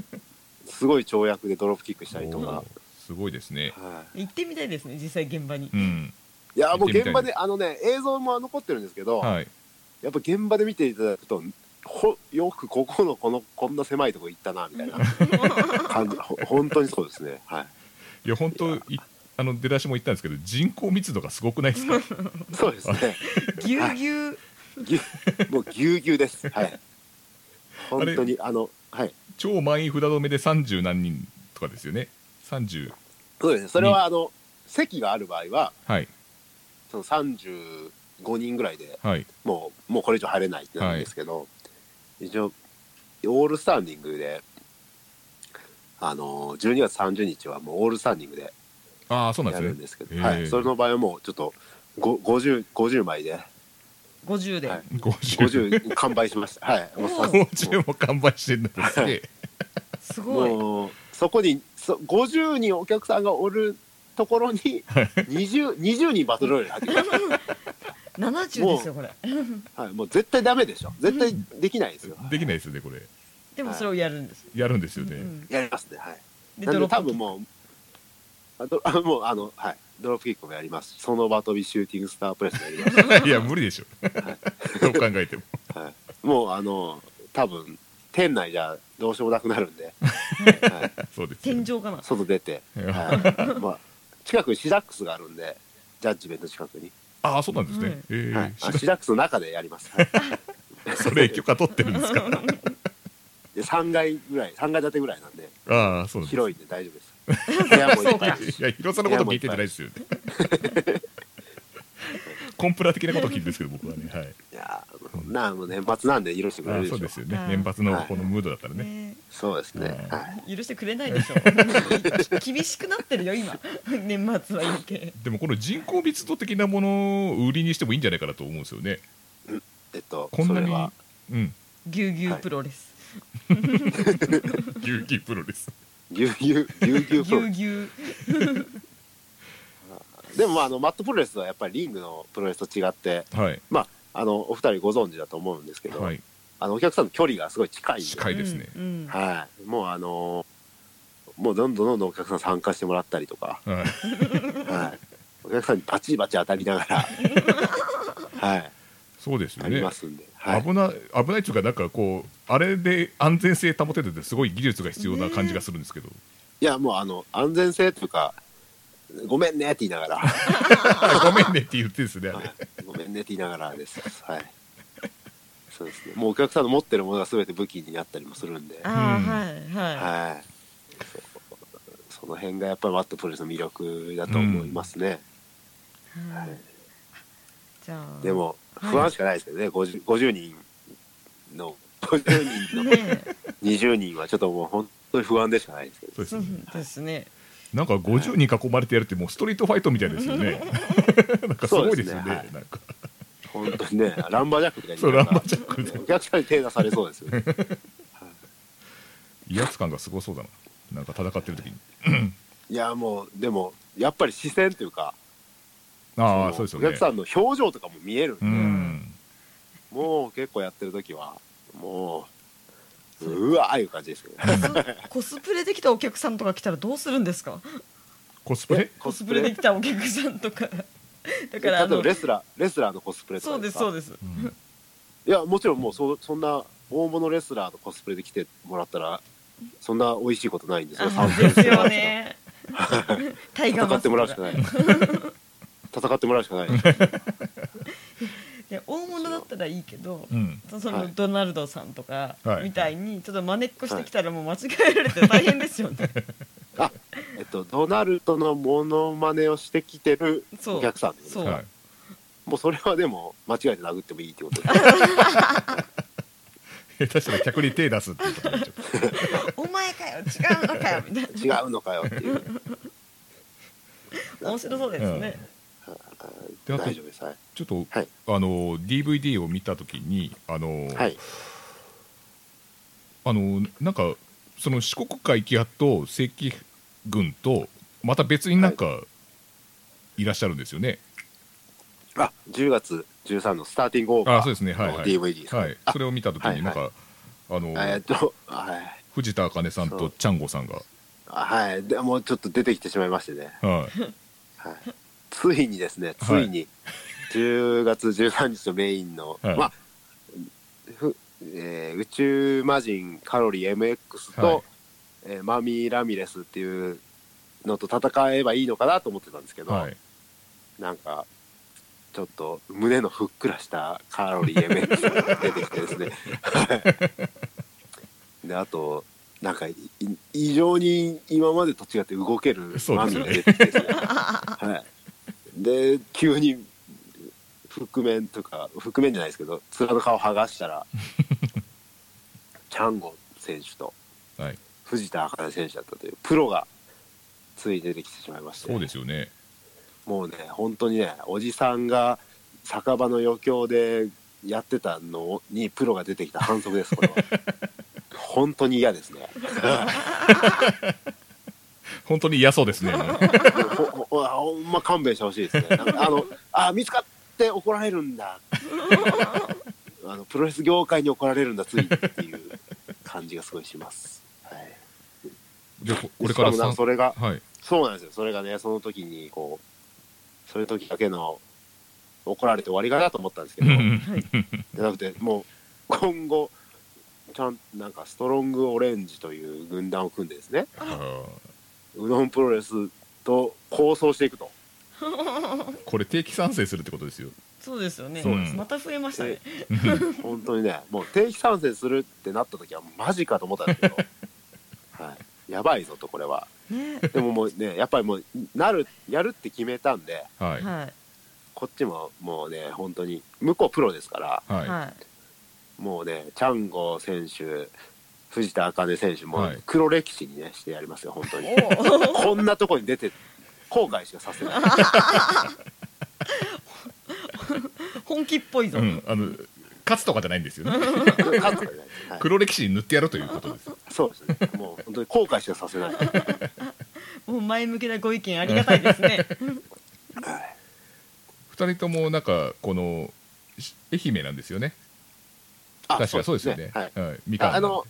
Speaker 3: すごい跳躍でドロップキックしたりとか、
Speaker 1: すごいですね。
Speaker 3: はい。
Speaker 2: 行ってみたいですね実際現場に。
Speaker 1: うん。
Speaker 3: いやもう現場であのね映像も残ってるんですけど、
Speaker 1: はい。
Speaker 3: やっぱ現場で見ていただくとほよくここのこのこんな狭いとこ行ったなみたいな 感じほ本当にそうですね。はい。
Speaker 1: いや本当いあの出だしも言ったんですけど人口密度がすごくないですか？
Speaker 3: そうですね。
Speaker 2: ぎゅうぎゅう。
Speaker 3: ぎゅもうぎゅうぎゅうです。はい。本当にあのはい。
Speaker 1: 超満員札止めで30何人とかですよね30
Speaker 3: そうですね。それはあの席がある場合は
Speaker 1: はい。
Speaker 3: その35人ぐらいで
Speaker 1: はい。
Speaker 3: もうもうこれ以上入れないってなるんですけど、一応オールスタンディングであの12月30日はもうオールスタンディングで
Speaker 1: ああそうなん
Speaker 3: や
Speaker 1: ですね。
Speaker 3: るんですけど、
Speaker 1: へえ
Speaker 3: はい、それの場合はもうちょっとご 50, 50枚で。
Speaker 2: 50で、
Speaker 3: はい。
Speaker 1: 50
Speaker 3: 50完売しました。はい。もうさ
Speaker 1: 50も完売してるんですげえ
Speaker 2: すごい。
Speaker 3: もうそこにそ50人お客さんがおるところに 20, 20人バトルロイヤル入ってき
Speaker 2: 70ですよこれ。
Speaker 3: た、はい、もう絶対ダメでしょ。絶対できないですよ、
Speaker 1: できないですよねこれ。
Speaker 2: でもそれをやるんです、
Speaker 1: やるんですよね、
Speaker 2: うん
Speaker 3: やりますねはい。なんで
Speaker 2: でドロップ
Speaker 3: 多分もうあどあもうあのはい。ドロップキックもやります。その場飛びシューティングスタープレスもやります。
Speaker 1: いや無理でしょ。どう考えても。
Speaker 3: はい、もうあの多分店内じゃどうしようもなくなるんで、はい、
Speaker 1: そうですよ
Speaker 2: 天井かな。
Speaker 3: 外出て、はい。まあ、近くにシダックスがあるんでジャッジメント近くに、
Speaker 1: ああそうなんですね、
Speaker 2: はい。
Speaker 1: ええ
Speaker 3: はい、あシダックスの中でやります、はい、
Speaker 1: それ許可取ってるんですか？
Speaker 3: で3階ぐらい3階建てぐらいなんで
Speaker 1: ああそうなんです。
Speaker 3: 広いんで大丈夫です。部屋もいっぱい
Speaker 1: いや広さのこと聞いてないですよね。コンプラ的なことを聞いてるんですけど僕はね。はい。
Speaker 3: いやーなあもう年末なんで許してくれるでしょ。
Speaker 1: そうですよね。
Speaker 2: はい。
Speaker 1: 年末のこのムードだったらね、
Speaker 2: ね
Speaker 3: そうですね、
Speaker 1: うん
Speaker 3: はい。
Speaker 2: 許してくれないでしょ。厳しくなってるよ今。年末は余計。
Speaker 1: でもこの人口密度的なものを売りにしてもいいんじゃないかなと思うんですよね。
Speaker 3: えっと
Speaker 1: こんなに
Speaker 3: それは。
Speaker 1: うん。
Speaker 2: ぎゅうぎゅうプロレス、
Speaker 1: ぎゅうぎゅうプロレス。
Speaker 3: ぎゅうぎゅうぎゅうぎゅうプ
Speaker 2: ぎゅ
Speaker 3: ロレ
Speaker 2: うぎゅ
Speaker 3: ス でもまああのマットプロレスはやっぱりリングのプロレスと違って
Speaker 1: はい。
Speaker 3: まああのお二人ご存知だと思うんですけど、
Speaker 1: はい。
Speaker 3: あのお客さんの距離がすごい近い
Speaker 1: 近いですね。
Speaker 3: はい、もうあのもうどんどんどんどんお客さん参加してもらったりとか、
Speaker 1: はい。
Speaker 3: はい、お客さんにバチバチ当たりながら、はい、
Speaker 1: そうですよ
Speaker 3: あり
Speaker 1: ね
Speaker 3: ますんで、はい、
Speaker 1: 危ない危ないっていうかなんかこうあれで安全性保てててすごい技術が必要な感じがするんですけど、
Speaker 3: いやもうあの安全性というかごめんねって言いながら、
Speaker 1: ごめんねって言ってですね
Speaker 3: はいごめんねって言いながらです。はい。そうですね。もうお客さんの持ってるものが全て武器になったりもするんで、
Speaker 2: あはいはい、
Speaker 3: はい。その辺がやっぱりマットプロレスの魅力だと思いますね。
Speaker 2: はい
Speaker 3: はい
Speaker 2: じゃあ
Speaker 3: でも、不安しかないですけどね、50, 50人の、50人の
Speaker 2: ね
Speaker 3: 20 人はちょっともう本当に不安でしかないですけど。
Speaker 2: そう
Speaker 1: ですね
Speaker 2: ですね
Speaker 1: なんか50人囲まれてやるってもうストリートファイトみたいですよね。なんかすごいですよね
Speaker 3: ねはい。
Speaker 1: なんか。
Speaker 3: 本当にね、ランバージャックとかに
Speaker 1: そうランバージャックで
Speaker 3: お客さんに手出されそうですよね。
Speaker 1: 威圧感がすごそうだな。なんか戦ってる時に。
Speaker 3: いや、もう、でも、やっぱり視線というか、
Speaker 1: あそうですよね。
Speaker 3: お客さんの表情とかも見えるんで、
Speaker 1: うん。
Speaker 3: もう結構やってる時は、もう、うわーいう感じですけどね。
Speaker 2: コスプレできたお客さんとか来たらどうするんですか？
Speaker 1: コスプレ？
Speaker 2: コスプレできたお客さんとかだか
Speaker 3: 例えば
Speaker 2: らあの
Speaker 3: レスラー、レスラーのコスプレとか
Speaker 2: そうですそう
Speaker 3: で
Speaker 2: です
Speaker 1: うん
Speaker 3: いや、もちろんもうそ、そんな大物レスラーのコスプレで来てもらったら、そんな美味しいことないんですよ。
Speaker 2: あですよね
Speaker 3: 戦ってもらうしかない。戦ってもらうしかない。
Speaker 2: で大物だったらいいけど、
Speaker 1: うん。
Speaker 2: そ
Speaker 3: はい。
Speaker 2: のドナルドさんとか
Speaker 1: はい。
Speaker 2: みたいにちょっとまねっこしてきたらもう間違えられて大変ですよね。
Speaker 3: あ、えっと、ドナルドのモノマネをしてきてるお客さん
Speaker 2: そう。
Speaker 1: はい。
Speaker 3: もうそれはでも、間違えて殴ってもいいってこと。で
Speaker 1: 下手したら客に手出すっていうことになっちゃ
Speaker 2: お前かよ違うのかよみたい
Speaker 3: 違うのかよっていう。
Speaker 2: な面白そうですね。
Speaker 1: であと
Speaker 3: 大丈夫です。はい。
Speaker 1: ちょっと、
Speaker 3: はい
Speaker 1: あの DVD を見た時にあの、
Speaker 3: はい。
Speaker 1: あのなんかその四国海峡と正規軍とまた別になんか、い、らっしゃるんですよね。
Speaker 3: あ、10月13のスターティングオーバー
Speaker 1: あそうですねはい
Speaker 3: の
Speaker 1: はい
Speaker 3: DVD
Speaker 1: それを見た時
Speaker 3: はい
Speaker 1: になんか、あの
Speaker 3: えっと、はい。
Speaker 1: 藤田茜さんとチャンゴさんが、
Speaker 3: はい。でもうちょっと出てきてしまいましてね。
Speaker 1: はい、
Speaker 3: はい。ついにですね、つ
Speaker 1: はい
Speaker 3: いに、10月13日のメインの、
Speaker 1: はい
Speaker 3: まあ、ふえー宇宙魔人カロリー MX と、
Speaker 1: はい
Speaker 3: えーマミー・ラミレスっていうのと戦えばいいのかなと思ってたんですけど、
Speaker 1: はい、
Speaker 3: なんか、ちょっと胸のふっくらしたカロリー MX が出てきてですね。で、あと、なんか異常に今までと違って動けるマミーが出てきてですね。はい。で、急に、覆面とか、覆面じゃないですけど、面の顔剥がしたら、チャンゴ選手と
Speaker 1: はい、
Speaker 3: 藤田茜選手だったというプロがついに出てきてしまいまして、
Speaker 1: そうですよね。
Speaker 3: もうね、本当にね、おじさんが酒場の余興でやってたのにプロが出てきた反則です、これは。本当に嫌ですね。
Speaker 1: 本当に嫌そうですね。
Speaker 3: ほんま勘弁してほしいですね。あの、あ、見つかって怒られるんだ。あのプロレス業界に怒られるんだ、ついにっていう感じがすごいします。はい。
Speaker 1: じゃあここれから
Speaker 3: それが、
Speaker 1: はい、
Speaker 3: そうなんですよ。それがね、その時に、こう、そういう時だけの怒られて終わりかなと思ったんですけど、じゃなくて、もう、今後、ちゃん、なんか、ストロングオレンジという軍団を組んでですね、
Speaker 1: あ
Speaker 3: うどんプロレスと構想していくと。
Speaker 1: ー これ定期参戦するってことですよ。
Speaker 2: そうですよね。
Speaker 1: そうです。
Speaker 2: また増えましたね。
Speaker 3: 本当にね、もう定期参戦するってなった時は、マジかと思ったんですけど、はい。やばいぞと、これは。
Speaker 2: ね。
Speaker 3: でももうね、やっぱりもう、なる、やるって決めたんで、
Speaker 1: はい、
Speaker 2: はい。
Speaker 3: こっちももうね、本当に、向こうプロですから、
Speaker 1: はい、
Speaker 2: はい。
Speaker 3: もうね、チャンゴ選手、藤田茜選手も
Speaker 1: はい
Speaker 3: 黒歴史にね、してやりますよ、本当に。
Speaker 2: お
Speaker 3: こんなとこに出て、後悔しかさせない。
Speaker 2: 本気っぽいぞ、
Speaker 1: うん、あの勝つとかじゃないんですよね。
Speaker 3: 勝つからねはい
Speaker 1: 黒歴史に塗ってやるということです。
Speaker 3: そうですね。もう本当に後悔しかさせない。
Speaker 2: もう前向きなご意見ありがたいですね
Speaker 3: はい
Speaker 1: 二人ともなんかこのし愛媛なんですよね。
Speaker 3: あ
Speaker 1: 確かそうですよね。
Speaker 3: はい。
Speaker 1: はい、みかん
Speaker 3: ああの、
Speaker 1: はい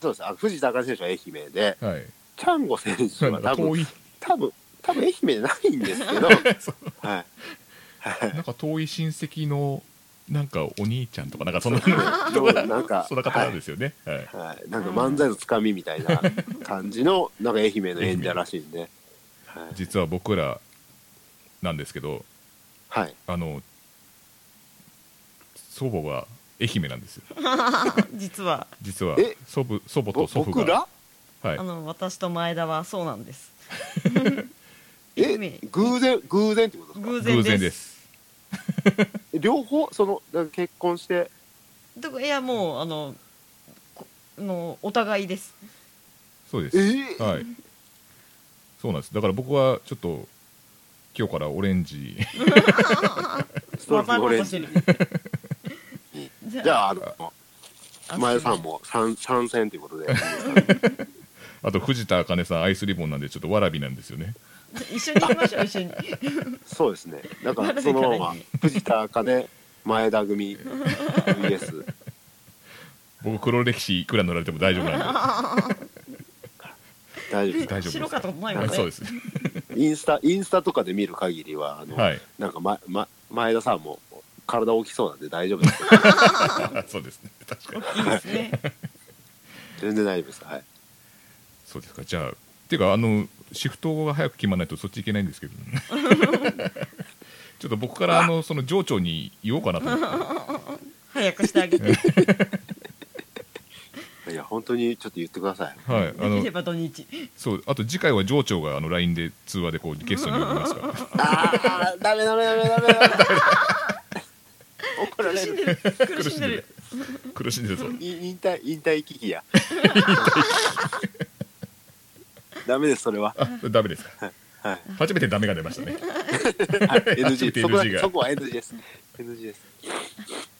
Speaker 3: そうです。あの藤田茜選手は愛媛で、
Speaker 1: はい。
Speaker 3: チャンゴ選手は多分、多分、多分愛媛じゃないんですけど、はい。
Speaker 1: なんか遠い親戚のなんかお兄ちゃんとかなんかそん
Speaker 3: なんか
Speaker 1: そんな方なんですよね。はい。
Speaker 3: はい、なんか漫才のつかみみたいな感じの、なんか愛媛の演者らしいんで、はい。
Speaker 1: 実は僕らなんですけど、
Speaker 3: はい、
Speaker 1: あの祖母が愛媛なんですよ。
Speaker 2: 実は。
Speaker 1: 実は。
Speaker 3: え？
Speaker 1: 祖母祖母
Speaker 3: ぼ
Speaker 1: と祖父
Speaker 3: 僕
Speaker 1: が
Speaker 3: ら？
Speaker 1: はい。
Speaker 2: あ。の私と前田はそうなんです。
Speaker 3: え？
Speaker 2: 愛媛。
Speaker 3: 偶然、偶然ってことですか？
Speaker 2: 偶然です。
Speaker 1: 偶然です。
Speaker 3: 両方？そのだから結婚して？
Speaker 2: だからいやもうあのこあのお互いです。
Speaker 1: そうです。
Speaker 3: え？ー
Speaker 1: はい。そうなんです。だから僕はちょっと今日からオレンジ。
Speaker 3: ストロークオレンジ
Speaker 2: じ
Speaker 3: じゃああの
Speaker 2: あ
Speaker 3: 前さんも参参戦ということで。
Speaker 1: あと藤田茜さんアイスリボンなんでちょっとわらびなんですよね。
Speaker 2: 一緒に行きましょう一緒に。
Speaker 3: そうですね。だからそのまま藤田茜前田組 VS
Speaker 1: 僕黒歴史いくら乗られても大丈夫なんで。
Speaker 3: 大丈夫
Speaker 1: 大丈夫です。
Speaker 2: 白かったことないもんね
Speaker 1: そうです。
Speaker 3: インスタインスタとかで見る限りはあの、
Speaker 1: はい。
Speaker 3: なんか、まま、前田さんも体大きそうなんで大丈夫。で す
Speaker 1: そうですね。確かに。
Speaker 2: いいですね。
Speaker 3: 全然大丈夫です。はい。
Speaker 1: そうですか。じゃあっていうかあのシフトが早く決まらないとそっち行けないんですけど ちょっと僕からあのその上長に言おうかなと思って。
Speaker 2: 早くしてあげて。
Speaker 3: いや本当にちょっと言ってください。
Speaker 1: はいあ
Speaker 2: でき
Speaker 1: の
Speaker 2: れば土日。
Speaker 1: そうあと次回は上長があの LINE で通話でこうゲストに呼びますから。
Speaker 3: ああダメダメダメダメダメ怒られる。
Speaker 2: 苦しんでる。苦しんでる。
Speaker 1: 苦しんでるぞ。
Speaker 3: い引退引退危機や。ダメですそれは。
Speaker 1: あダメですか。
Speaker 3: はい
Speaker 1: 初めてダメが出ましたね。
Speaker 3: はい。NG そこは
Speaker 1: NG が。
Speaker 3: そこは NG です。NG です。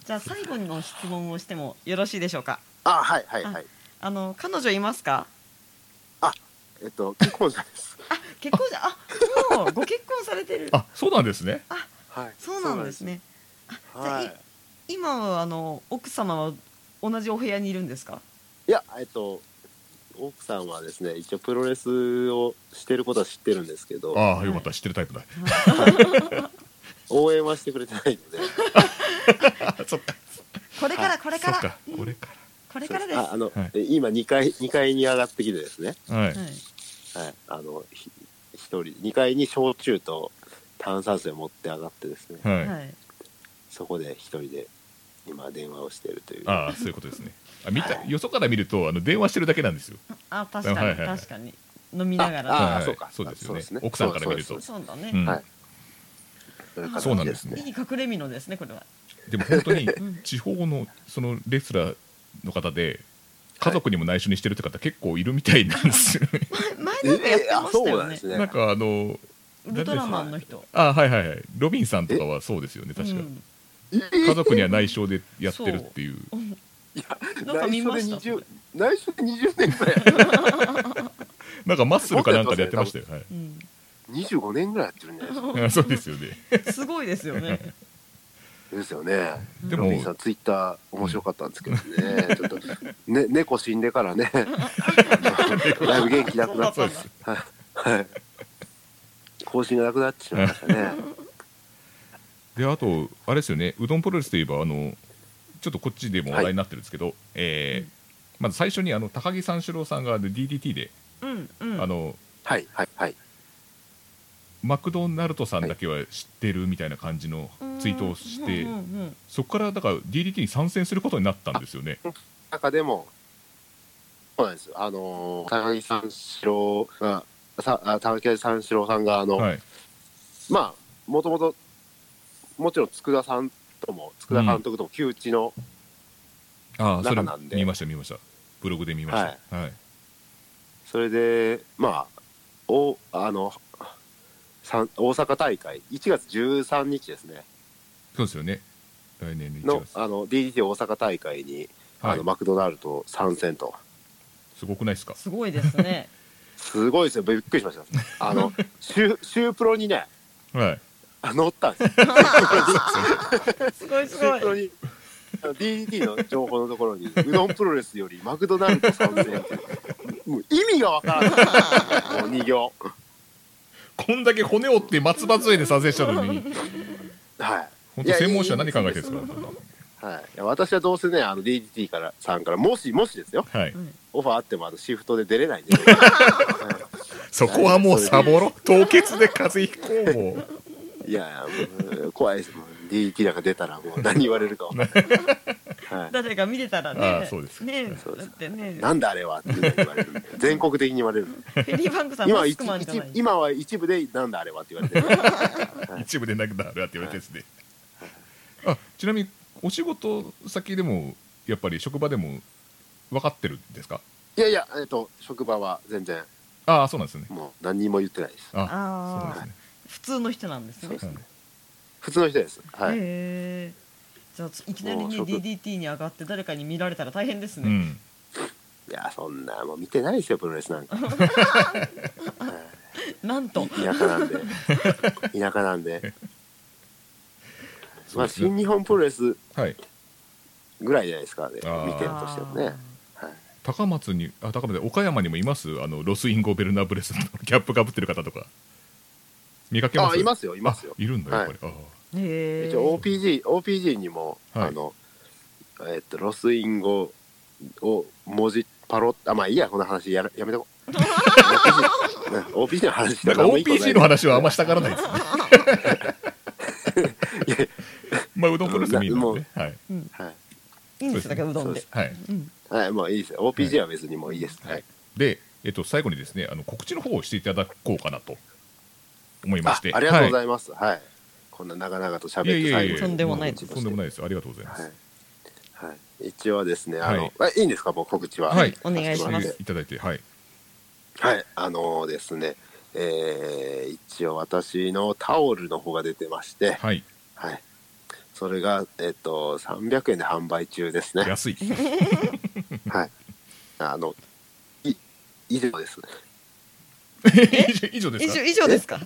Speaker 2: じゃあ最後の質問をしてもよろしいでしょうか。
Speaker 3: あはいはいはい。
Speaker 2: あの彼女いますか？
Speaker 3: えっと結婚者です。
Speaker 2: あ結婚じゃあもうご結婚されてる。
Speaker 1: あそうなんですね。
Speaker 3: はい。
Speaker 2: そうなんですね
Speaker 3: そうなんです
Speaker 2: じゃ今はあの奥様は同じお部屋にいるんですか？
Speaker 3: いやえっと奥さんはですね一応プロレスをしてることは知ってるんですけど。
Speaker 1: ああよかった知ってるタイプだ。
Speaker 3: 応援はしてくれてないので。
Speaker 1: あ そっか。
Speaker 2: これからこれから。
Speaker 1: これか
Speaker 2: これからです。
Speaker 3: ああの、
Speaker 1: はい。
Speaker 3: え今2階二階に上がってきてですね。
Speaker 1: らはい。
Speaker 2: はい。
Speaker 3: はい。あのひ一人2階に焼酎と炭酸水を持って上がってですね。
Speaker 1: はい、
Speaker 2: はい
Speaker 3: そこで一人で今電話をしているという。
Speaker 1: ああそういうことですね。あ見たよそから見るとあの電話してるだけなんですよ。
Speaker 2: あ確かに
Speaker 1: はいはい
Speaker 2: 確かに。飲みなが
Speaker 3: あ
Speaker 2: ら
Speaker 1: はい
Speaker 3: あそうか。
Speaker 1: そうですよね。
Speaker 3: そう
Speaker 1: 奥さんから見ると。
Speaker 3: そう
Speaker 2: だね。
Speaker 1: うん。
Speaker 3: はい。そう
Speaker 1: なんですね。
Speaker 2: いい隠れ蓑ですねこれは。
Speaker 1: でも本当に
Speaker 2: ん。
Speaker 1: 地方のそのレスラーの方で家族にも内緒にしてるって方結構いるみたいなんですよね、
Speaker 2: 前なんかやってましたよね。
Speaker 3: なんですね。
Speaker 1: なんかあの
Speaker 2: ウルトラマンの人。
Speaker 1: あはいはいはい。ロビンさんとかはそうですよね確か、
Speaker 2: うん
Speaker 1: 家族には内緒でやってるっていう。
Speaker 2: なんか見ました？
Speaker 3: 内緒で20内緒で20年ぐらい。
Speaker 1: なんかマッスルかなんかでやってましたよ、はい。
Speaker 2: うん。
Speaker 3: 25年ぐらいやってるんじゃないですか。
Speaker 1: あ そうですよね。
Speaker 2: すごいですよね。
Speaker 3: ですよね。
Speaker 1: でも
Speaker 3: さんツイッター面白かったんですけどね。ちょっと、ね、猫死んでからね。だいぶ元気なくなっ
Speaker 1: そうです。
Speaker 3: はい。はい。更新がなくなってしまいましたね
Speaker 1: であとあれですよねうどんプロレスといえばあのちょっとこっちでも話題になってるんですけど、えーまず最初にあの高木三四郎さんがあの DDT で、
Speaker 2: うんうん。
Speaker 1: あの
Speaker 3: はいはいはい。
Speaker 1: マクドナルドさんだけは知ってるみたいな感じのツイートをして、
Speaker 2: うんうんうん
Speaker 1: そこからだから DDT に参戦することになったんですよね。
Speaker 3: 中でもそうなんですよ。あのー高木三四郎がさあ高木三四郎さんがあの、
Speaker 1: はい、
Speaker 3: まあもともともちろん佃さんとも佃監督とも旧知の、
Speaker 1: ああそれ
Speaker 3: 中なんで。
Speaker 1: 見ました見ました。ブログで見ました。はい。
Speaker 3: それでまあおあの大阪大会1月13日ですね。
Speaker 1: そうですよね。来年の1月。
Speaker 3: のあの DDT 大阪大会に、
Speaker 1: はい。
Speaker 3: あのマクドナルド参戦と。
Speaker 1: すごくないですか？
Speaker 2: すごいですね。
Speaker 3: すごいですよ。びっくりしました。あの シュシュープロにね
Speaker 1: はい
Speaker 3: あ乗ったんです。
Speaker 2: すごいすごい。
Speaker 3: ープロにあの DDT の情報のところにうどんプロレスよりマクドナルド参戦ってもう意味がわからない。もう2行。
Speaker 1: こんだけ骨折って松葉杖で参戦したのに。
Speaker 3: はい。
Speaker 1: 本当専門誌は何考えてるんですか？
Speaker 3: はい、いや私はどうせねあの DDT からさんからもしもしですよ。
Speaker 1: はい。
Speaker 3: オファーあってもあのシフトで出れないんで。
Speaker 1: そこはもうサボろ。凍結で風邪ひこうも。う
Speaker 3: いや怖いです。もう DDT なんか出たらもう何言われるかわかんない、はい、
Speaker 2: 誰か見てたら
Speaker 1: あ
Speaker 2: ね
Speaker 1: ーそうです
Speaker 2: ね
Speaker 3: そうです
Speaker 2: だってね。
Speaker 3: なんだあれはって言われる全国的に言われる。
Speaker 2: フェリーバンクさん
Speaker 3: 今は一
Speaker 2: マスクマンじゃない。
Speaker 3: 一今は一部でなんだあれはって言われてる。
Speaker 1: 一部でなくなるって言われてですねあちなみにお仕事先でもやっぱり職場でも分かってるんですか？
Speaker 3: いやいや、えっと、職場は全然、
Speaker 1: ああそうなんですね。
Speaker 3: もう何にも言ってないです。
Speaker 1: あ
Speaker 2: あー
Speaker 1: そうなんですね
Speaker 2: 普通の人なんですね
Speaker 3: 普通の人です。はい。
Speaker 2: じゃあいきなりね
Speaker 3: もう職
Speaker 2: DDT に上がって誰かに見られたら大変ですね、
Speaker 1: うん
Speaker 3: いや、そんな、もう見てないですよ、プロレスなんか。はい
Speaker 2: なんと
Speaker 3: 田舎なんで。田舎なんで。まあ、新日本プロレス
Speaker 1: はい
Speaker 3: ぐらいじゃないですか、ね、
Speaker 1: あー
Speaker 3: 見てるとしてもね。はい。
Speaker 1: 高松にあ高松で岡山にもいます？あのロスインゴベルナブレスのキャップかぶってる方とか見かけます？
Speaker 3: あ、いますよ、いますよ。
Speaker 1: あ。いるんだやっぱり、あ
Speaker 2: へえ
Speaker 3: 一応 OPG、OPG にも、
Speaker 1: はい。
Speaker 3: あの、えっと、ロスインゴを文字パロあ、まあいいや、この話やらやめとこう。OPG, の話
Speaker 1: なんか OPG の話はあんましたがらないですね。まあうどんプロレス見るのでねはい。
Speaker 3: はい。
Speaker 2: いいんですだからうどんで。
Speaker 1: はい。
Speaker 3: もういいですよ。OPG は別にもういいです。はい。
Speaker 1: で、えっと、最後にですねあの告知の方をしていただこうかなと思いま
Speaker 3: あ
Speaker 1: して。
Speaker 3: ありがとうござ
Speaker 1: はい
Speaker 3: ます。はい。こんな長々と喋って
Speaker 1: いやいやいやいや。
Speaker 2: とんでもないです。
Speaker 1: とんでもないです。ありがとうございます。
Speaker 3: はい。はい、一応ですね、あの、
Speaker 1: はい
Speaker 3: あいいんですか、もう告知は。
Speaker 1: はい。
Speaker 2: お願いします。
Speaker 1: いただいてはい。
Speaker 3: はい、あのですね、えー一応私のタオルの方が出てまして、
Speaker 1: はい。
Speaker 3: はい。それが、えっと、300円で販売中ですね。
Speaker 1: 安い。
Speaker 3: はい。あの、い、以上です。
Speaker 1: 以上以上ですか？
Speaker 2: 以上以上ですか？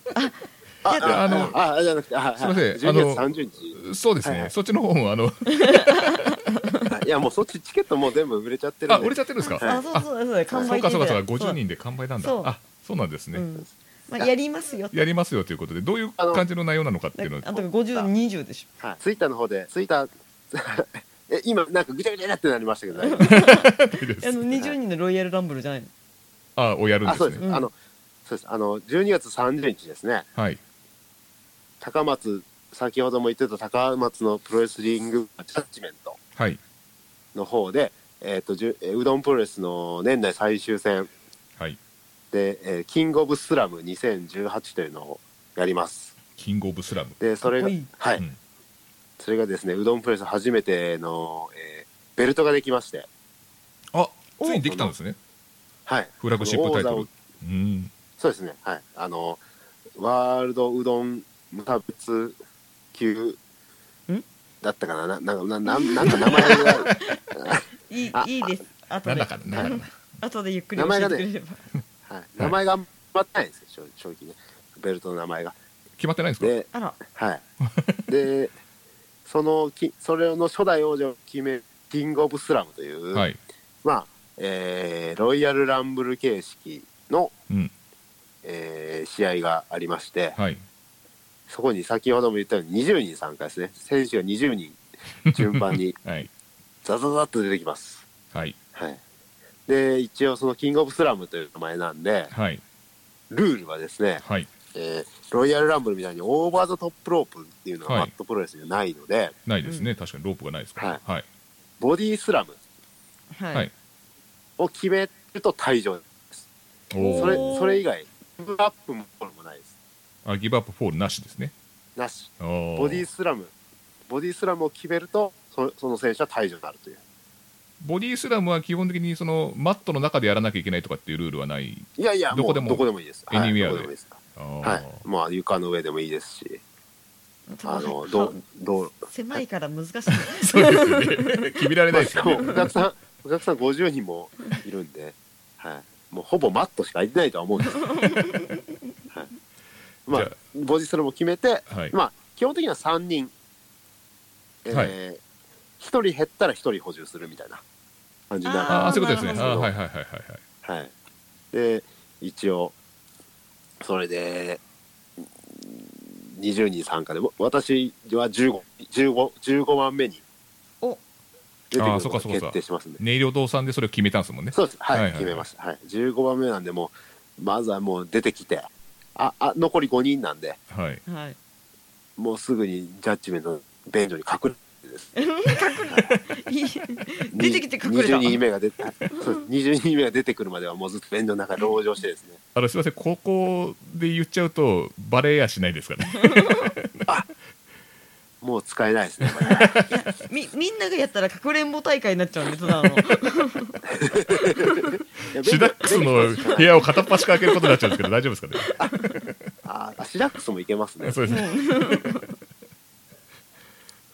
Speaker 2: あ
Speaker 3: あ、
Speaker 2: いや
Speaker 3: あ、
Speaker 1: あの
Speaker 3: あ、あ、じゃなくて、あ、
Speaker 1: すいません
Speaker 3: はい。12
Speaker 1: あの
Speaker 3: 月30日。
Speaker 1: そうですね、そっちの方もあの
Speaker 3: いや、もうそっちチケットもう全部売れちゃってる
Speaker 1: 売れちゃってるんですか、
Speaker 3: はい。
Speaker 2: あそうそうそうそう完売
Speaker 1: そうかそうかそうか
Speaker 2: で
Speaker 1: 50人で完売なんだ。
Speaker 2: そう。
Speaker 1: あそうなんですね、
Speaker 2: うん。まあ、やりますよ
Speaker 1: やりますよということでどういう感じの内容なのかっていうのを。
Speaker 2: あと5020でし
Speaker 3: はい。ツイッターの方で、ツイッター、え、今、なんかぐちゃぐちゃってなりましたけど、大丈夫。
Speaker 2: ょあの20人のロイヤルランブルじゃないの？
Speaker 1: あをやるん
Speaker 3: あ、
Speaker 1: ですね。
Speaker 3: そうです。あの、そうです。あの、12月30日ですね。
Speaker 1: はい。
Speaker 3: 高松、先ほども言ってた高松のプロレスリングジャッジメント
Speaker 1: はい。
Speaker 3: の方で、えっ、と、じゅえーうどんプロレスの年内最終戦
Speaker 1: はい。
Speaker 3: で、えーキングオブスラム2018というのをやります。
Speaker 1: キングオブスラム。
Speaker 3: で、それがはい、
Speaker 1: うん。
Speaker 3: それがですね、うどんプロレス初めての、えーベルトができまして、
Speaker 1: あついにできたんですね。
Speaker 3: はい。
Speaker 1: フラッグシップタイトル。うん
Speaker 3: そうですね、はい。あの、ワールドうどん無差別級
Speaker 2: ん？
Speaker 3: だったかな？なななななんか名前が、
Speaker 2: いい
Speaker 3: あ
Speaker 2: いいです。後で。
Speaker 1: なんだかなんだかな
Speaker 2: 後でゆっくり教えてくれれば、
Speaker 3: はい、名前が決まってないんですよ、正正直ね。ベルトの名前が。
Speaker 1: 決まってないんですか？
Speaker 3: で、
Speaker 2: あら。
Speaker 3: はい。で、そのき、それの初代王者を決めるキングオブスラムという、
Speaker 1: はい。
Speaker 3: まあ、えーロイヤルランブル形式の、
Speaker 1: うん
Speaker 3: えー試合がありまして、
Speaker 1: はい。
Speaker 3: そこに先ほども言ったように20人参加ですね。選手が20人順番に
Speaker 1: はい。
Speaker 3: ザザザッと出てきます。
Speaker 1: はい。
Speaker 3: はい。で、一応そのキングオブスラムという名前なんで、
Speaker 1: はい。
Speaker 3: ルールはですね、
Speaker 1: はい。
Speaker 3: えーロイヤルランブルみたいにオーバーザトップロープっていうのは
Speaker 1: はい。
Speaker 3: マットプロレスにはないので、
Speaker 1: ないですね、確かにロープがないですか。らはい。
Speaker 3: ボディスラム。
Speaker 2: はい、
Speaker 1: はい。
Speaker 3: を決めると退場です。それ、それ以外、ギブアップもこれもないです。
Speaker 1: あギブアップフォールなしですね
Speaker 3: なし。
Speaker 1: ボ
Speaker 3: ボディスラム、ボディスラムを決めると、そその選手は退場になるという。
Speaker 1: ボディスラムは基本的にそのマットの中でやらなきゃいけないとかっていうルールはない
Speaker 3: いやいや、
Speaker 1: どこでも
Speaker 3: うどこでもいいです。はい、
Speaker 1: Anywhere で
Speaker 3: どこでもいいです。
Speaker 1: あー
Speaker 3: はい。まあ、床の上でもいいですし、あの、
Speaker 2: は
Speaker 3: どう、どう、
Speaker 2: 狭いから難しい
Speaker 1: そうですよね 決められないですよ
Speaker 3: もう
Speaker 1: ね
Speaker 3: お客さん、お客さん50人もいるんで、はい。もうほぼマットしか空いてないとは思うんですよ。はい。まあボディスラムを決めて、
Speaker 1: はい
Speaker 3: まあ、基本的には3人、えー
Speaker 1: はい
Speaker 3: 1人減ったら1人補充するみたいな感じになる
Speaker 1: ああそういうことですねはいはいはいはいはい
Speaker 3: はい。で、一応、それで、うん20人参加で、私は15、15、15番目に
Speaker 2: お
Speaker 3: 出てくる
Speaker 1: あー
Speaker 3: のが
Speaker 1: そうかそうか
Speaker 3: 決定してますんで。
Speaker 1: 音色堂さんでそれを決めたんですもんね
Speaker 3: そうです。はい、
Speaker 1: はいはいはい
Speaker 3: 決めました。はい。15番目なんで、もう、まずはもう出てきて、あ、あ、残り5人なんで、
Speaker 1: はい
Speaker 2: はい
Speaker 3: もうすぐにジャッジメントの便所に隠れてです。
Speaker 2: いい 出てきて隠れた
Speaker 3: 20人目が出て、はいそうです20人目が出てくるまではもうずっと便所の中で籠城してですね。
Speaker 1: あのすみませんここで言っちゃうとバレやしないですかね
Speaker 3: もう使えないですね。これ
Speaker 2: みみんながやったらかくれんぼ大会になっちゃうんでただの
Speaker 1: シダックスの部屋を片っ端から開けることになっちゃうんですけど大丈夫ですかね？
Speaker 3: ああシダックスもいけますね。
Speaker 1: そうですね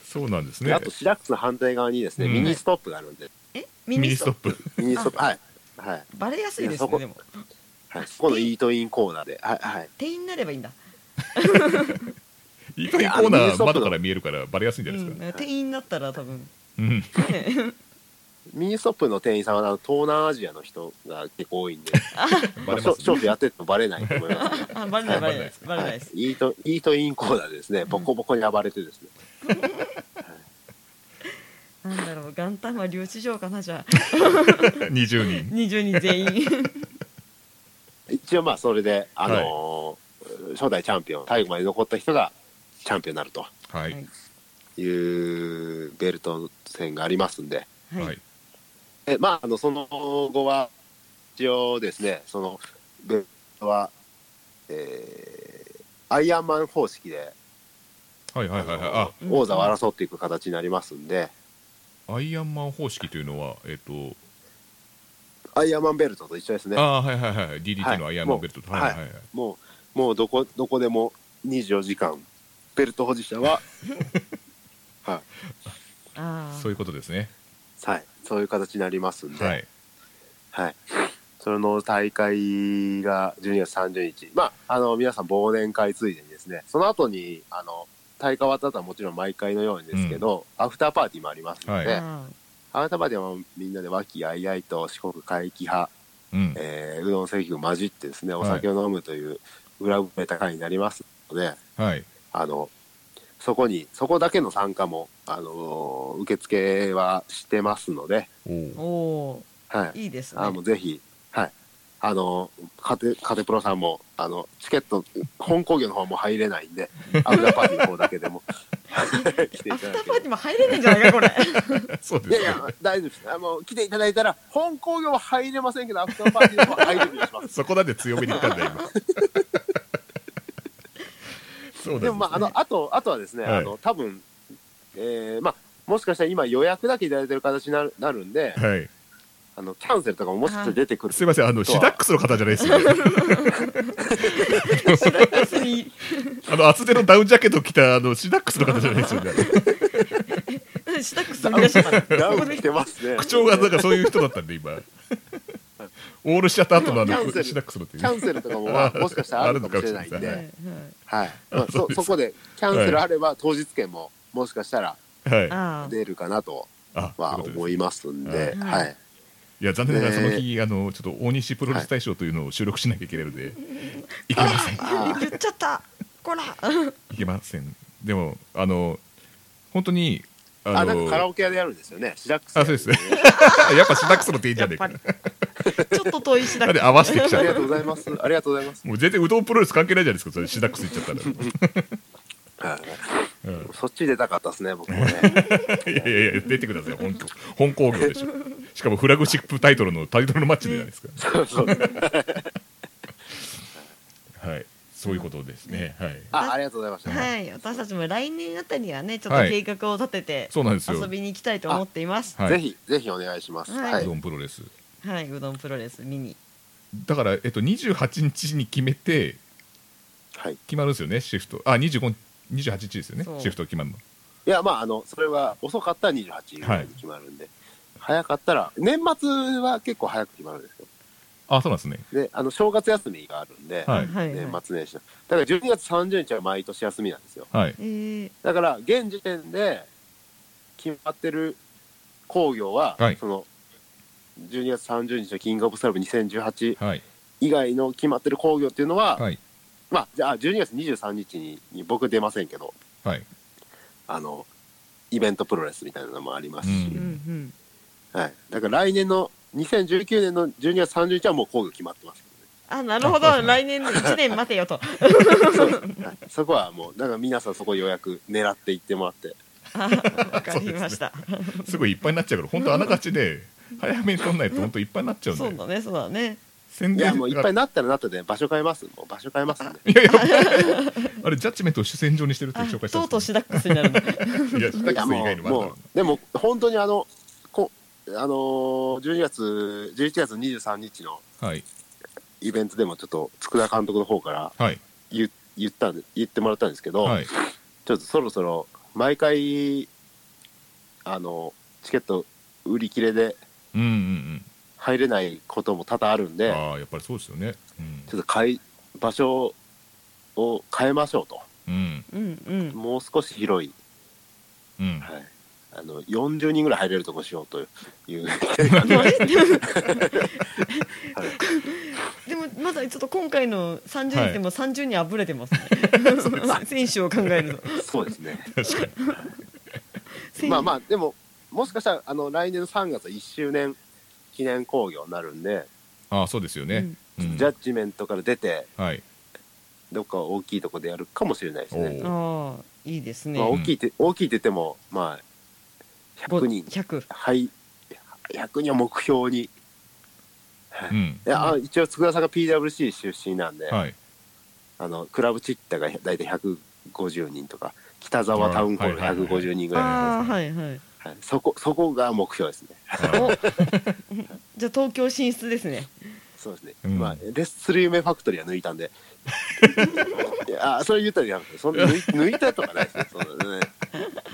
Speaker 1: そうなんですね
Speaker 3: であとシダックスの反対側にですね、
Speaker 1: うん
Speaker 3: ミニストップがあるんで、
Speaker 2: え？ミ
Speaker 1: ミ
Speaker 2: ニスト
Speaker 1: ップ
Speaker 3: ミニストップ、はい。はい。
Speaker 2: バレやすいですねでも
Speaker 3: はい。そこのイートインコーナーで、はい。はい。
Speaker 2: 店員になればいいんだ、
Speaker 1: イートインコーナー窓から見えるからバレやすいんじゃないですか、
Speaker 2: ん、店員になったら多分。
Speaker 1: うん。
Speaker 2: ね
Speaker 3: ミニストップの店員さんはあの東南アジアの人が結構多いんで、
Speaker 1: ま
Speaker 3: あショートやっててもバレないと思います、ね。
Speaker 2: あバレないバレないです。バレないです、
Speaker 3: イートイートインコーナーでですね、ボコボコに暴れてですね、
Speaker 2: なんだろう元旦は留置場かなじゃあ。
Speaker 1: 20人。
Speaker 2: 20人全員。
Speaker 3: 一応まあそれで、あのー初代チャンピオン、最後まで残った人がチャンピオンになると。
Speaker 1: はい。
Speaker 2: はい
Speaker 3: いうベルト戦がありますんで、
Speaker 2: はい、
Speaker 1: はい。
Speaker 3: えまあ、あのその後は、一応ですね、そのベルトは、えーアイアンマン方式で、
Speaker 1: はいはいはいはい。
Speaker 3: 王座を争っていく形になりますんで、
Speaker 1: アイアンマン方式というのはえっ、と
Speaker 3: アイアンマンベルトと一緒ですね。
Speaker 1: あはいはいはい DDT のアイアンマンベルトと、
Speaker 3: はい
Speaker 1: はいはいはい。
Speaker 3: もう、もうどこ、どこでも24時間、ベルト保持者は、はい、
Speaker 2: あ
Speaker 1: そういうことですね。
Speaker 3: はい、そういう形になりますんで、
Speaker 1: はい。
Speaker 3: はい。その大会が12月30日。まあ、あの、皆さん忘年会ついでにですね、その後に、あの、大会終わった後はもちろん毎回のようにですけど、アフターパーティーもありますので、
Speaker 1: はい。
Speaker 2: あ
Speaker 3: アフターパーティーはみんなで和気あいあいと四国会期派、
Speaker 1: うん。
Speaker 3: えーうどん関を混じってですね、お酒を飲むという裏ぶれた会になりますので、
Speaker 1: はい
Speaker 3: あの、そこに、そこだけの参加も、あの、受付はしてますので、
Speaker 1: お
Speaker 2: お
Speaker 3: はい。
Speaker 2: ーいいですね
Speaker 3: あの、ぜひ、はい。あの、カテ、カテプロさんも、あの、チケット、本工業の方も入れないんで、アフターパーティーの方だけでも、来てい
Speaker 2: アフターパーティーも入れないんじゃないかこれ
Speaker 1: そうです
Speaker 3: ば。いやいや、大丈夫です。あの、来ていただいたら、本工業は入れませんけど、アフターパーティーの方は入れるようにします。
Speaker 1: そこなんで強めに言ったんだよ今そうなん
Speaker 3: でも、まあ、あの、あと、あとはですね、
Speaker 1: はい。
Speaker 3: あの、多分、えー、まあ、もしかしたら今予約だけいただいてる形になるなるんで、
Speaker 1: はい。
Speaker 3: あの、キャンセルとかももしかしたら出てくる。
Speaker 1: すいません。あのシダックスの方じゃないですよね。あの厚手のダウンジャケット着たあのシダックスの方じゃないですよね。
Speaker 2: シダックス
Speaker 3: ダウン着てますね。
Speaker 1: 口調がなんかそういう人だったんで今。オールしちゃった後のあ
Speaker 3: キャンセル。
Speaker 1: のシダックスのっていう。
Speaker 3: キャンセルとかも、まあ、もしかしたらあるかもしれないんで、
Speaker 2: はい。
Speaker 3: はい。まあそ、そこで、キャンセルあれば、当日券も、もしかしたら出るかなと
Speaker 1: あ
Speaker 3: は思いますんで、
Speaker 2: うん
Speaker 3: はい。
Speaker 1: い。や残念ながらその
Speaker 3: ね
Speaker 1: 日、あのちょっと大西プロレス大賞というのを収録しなきゃいけないので、い。けません。
Speaker 3: あ
Speaker 2: 言っちゃった。こら。
Speaker 1: いけません。でもあの本当にあの
Speaker 3: あ、なんかカラオケ屋でやるんですよね。シダックス。
Speaker 1: あそうですね。やっぱシダックスの店員じゃねえか
Speaker 2: ちょっと遠いシダック
Speaker 1: なんで合わせてきちゃう
Speaker 3: ありがとうございます。ありがとうございます。
Speaker 1: もう全然うどんプロレス関係ないじゃないですかそれ。シダックス行っちゃったら、
Speaker 3: はい。
Speaker 1: うん。
Speaker 3: そっち出たかったですね、僕もね。
Speaker 1: いやいやいや出てください。本当。本工業でしょ。しかもフラグシップタイトルのタイトルのマッチじゃないですか、
Speaker 3: そうそう。
Speaker 1: はいそういうことですね、はい。
Speaker 3: あ、ありがとうございました。
Speaker 2: はい。私たちも来年あたりはねちょっと
Speaker 1: はい。
Speaker 2: 計画を立てて
Speaker 1: そうなんですよ。
Speaker 2: 遊びに行きたいと思っています。
Speaker 1: はい
Speaker 3: ぜひ、ぜひお願いします。
Speaker 2: はい。
Speaker 3: はい。
Speaker 1: うど。んプロレス。
Speaker 2: はいうどんプロレス見に。
Speaker 1: だから、えっと、28日に決めて
Speaker 3: はい。
Speaker 1: 決まるんですよねシフト。あ25 28日ですよねシフト決まるの。
Speaker 3: いや、まあ、あの、それは遅かったら28ぐらいに決まるんで、早かったら、年末は結構早く決まるんですよ。
Speaker 1: あそうなんですね。
Speaker 3: で、あの、正月休みがあるんで、
Speaker 1: はい。
Speaker 2: はい
Speaker 3: 年末年始の。だから12月30日は毎年休みなんですよ。
Speaker 1: はい。
Speaker 2: えー。
Speaker 3: だから、現時点で決まってる工業は、
Speaker 1: はい。
Speaker 3: その、12月30日のキングオブスラブ2018
Speaker 1: はい。
Speaker 3: 以外の決まってる工業っていうのは、
Speaker 1: はい。
Speaker 3: まあ、じゃあ12月23日にに僕出ませんけど、
Speaker 1: はい。
Speaker 3: あの、イベントプロレスみたいなのもありますし、
Speaker 1: うん。
Speaker 2: うんうん。
Speaker 3: はい。だから来年の2019年の12月30日はもう工業決まってますけ
Speaker 2: あなるほど。来年の1年待てよと。
Speaker 3: そこはもう、だから皆さんそこ予約狙っていってもらって、
Speaker 2: あわかりました。
Speaker 1: すごいいっぱいになっちゃうから本当あながちで早めに取んないと本当いっぱいになっちゃうんで。
Speaker 2: そうだねそうだね。
Speaker 1: 宣伝
Speaker 3: いや、もういっぱいなったらなったで、場所変えます。もう場所変えますんで。
Speaker 1: いやいやあれジャッジメントを主戦場にしてるって
Speaker 2: あ
Speaker 1: 紹介した
Speaker 2: とうとうシダックスになるの。
Speaker 1: いやシダックス以外にもある
Speaker 3: もう、でも、本当にあの、こあのー、12月、11月23日の
Speaker 1: はい。
Speaker 3: イベントでもちょっと、佃監督の方から
Speaker 1: はい。
Speaker 3: 言言った言ってもらったんですけど、
Speaker 1: はい。
Speaker 3: ちょっとそろそろ、毎回、あの、チケット売り切れで
Speaker 1: うんうん
Speaker 3: 入れないことも多々あるん
Speaker 1: うん
Speaker 3: で、
Speaker 1: ああやっぱりそうですよね。うん。
Speaker 3: ちょっと変え、場所を変えましょうと。
Speaker 1: うん。
Speaker 2: うんうん。
Speaker 3: もう少し広い、
Speaker 1: うん。
Speaker 3: はい、あの40人ぐらい入れるとこしようという。
Speaker 2: でもまだちょっと今回の30人でも30人あぶれてますね、選手を考えると
Speaker 3: そうですね。まあまあでももしかしたらあの来年の3月は1周年記念興行になるんで、
Speaker 1: ああそうですよね。うん。
Speaker 3: ジャッジメントから出て
Speaker 1: はい。
Speaker 3: どっか大きいとこでやるかもしれないですね、
Speaker 1: お
Speaker 2: ああいいですね、
Speaker 3: まあ、大きいって、大きいって言ってもまあ100人。
Speaker 2: 100
Speaker 3: はい。100人を目標に、はい。
Speaker 1: うん。
Speaker 3: いやあ一応佃さんが PWC 出身なんで、
Speaker 1: はい。
Speaker 3: あのクラブチッタが大体150人とか北沢タウンホール
Speaker 1: はいはいはい
Speaker 3: 150人ぐらい。です
Speaker 2: はいはい
Speaker 3: はい、そこそこが目標ですね。
Speaker 2: お。じゃあ東京進出ですね。
Speaker 3: そうですね、
Speaker 1: うん。
Speaker 3: まあレッスル夢ファクトリーは抜いたんで。いやあそれ言ったらやめて。そんな抜い抜いたとかないですねそのね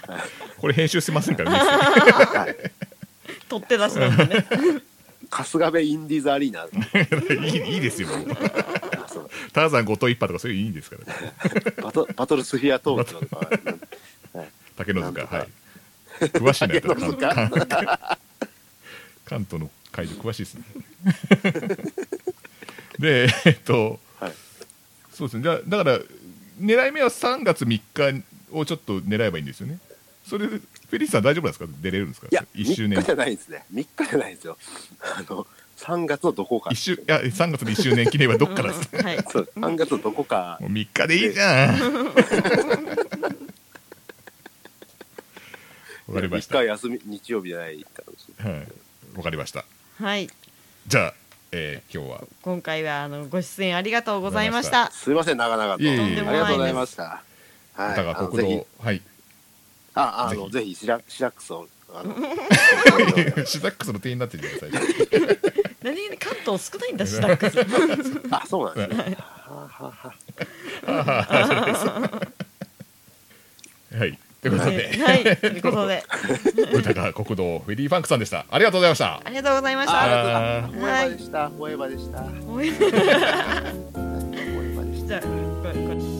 Speaker 1: これ編集してませんからね。
Speaker 3: は い
Speaker 2: 取って出しなんでね。
Speaker 3: 春日部インディーズアリーナ。
Speaker 1: いいいいですよ。ターザン後藤一派とかそういうのいいんですから。ね
Speaker 3: バトバトルスフィア東京とか
Speaker 1: 竹の塚はい。詳しいね関東の会場詳しいですね。でえっと、
Speaker 3: はい。
Speaker 1: そうですね。じゃあだから狙い目は3月3日をちょっと狙えばいいんですよねそれでフェリスさん大丈夫なんですか？出れるんですか？
Speaker 3: いや
Speaker 1: 1周年。
Speaker 3: 3日じゃないですね。3日じゃないですよ。あの3月のどこか
Speaker 1: 一周いや3月の1周年記念はどっからですか？
Speaker 2: はい。
Speaker 3: そう3月のどこか
Speaker 1: もう3日でいいじゃん。わかりまし
Speaker 3: 3
Speaker 1: た。はい
Speaker 3: 日休み日曜日じゃないかもしれない。
Speaker 1: わかりました。
Speaker 2: はい。
Speaker 1: じゃあ、えー今日は。
Speaker 2: 今回はあのご出演ありがとうございました。
Speaker 3: すいません長々と。
Speaker 1: いえいえ。いえ
Speaker 3: ありがとうございました。はい。
Speaker 1: はい
Speaker 3: ああ
Speaker 1: ぜひ。
Speaker 3: のぜひシラシラックスをあの。
Speaker 1: シザックスの店員になってるじゃない。ですか
Speaker 2: 何気に関東少ないんだシダックス。
Speaker 3: あそうなんですね。はあはあはあ
Speaker 1: はい。ということで、
Speaker 2: はい。ということで。
Speaker 1: 歌が国道フェリーファンクさんでした。ありがとうございました。
Speaker 2: ありがとうございまし
Speaker 3: あ
Speaker 2: た
Speaker 1: あ
Speaker 3: フォエバでした。フォエバでした。
Speaker 2: おい
Speaker 3: フォエバでした。
Speaker 2: じゃあこれこれ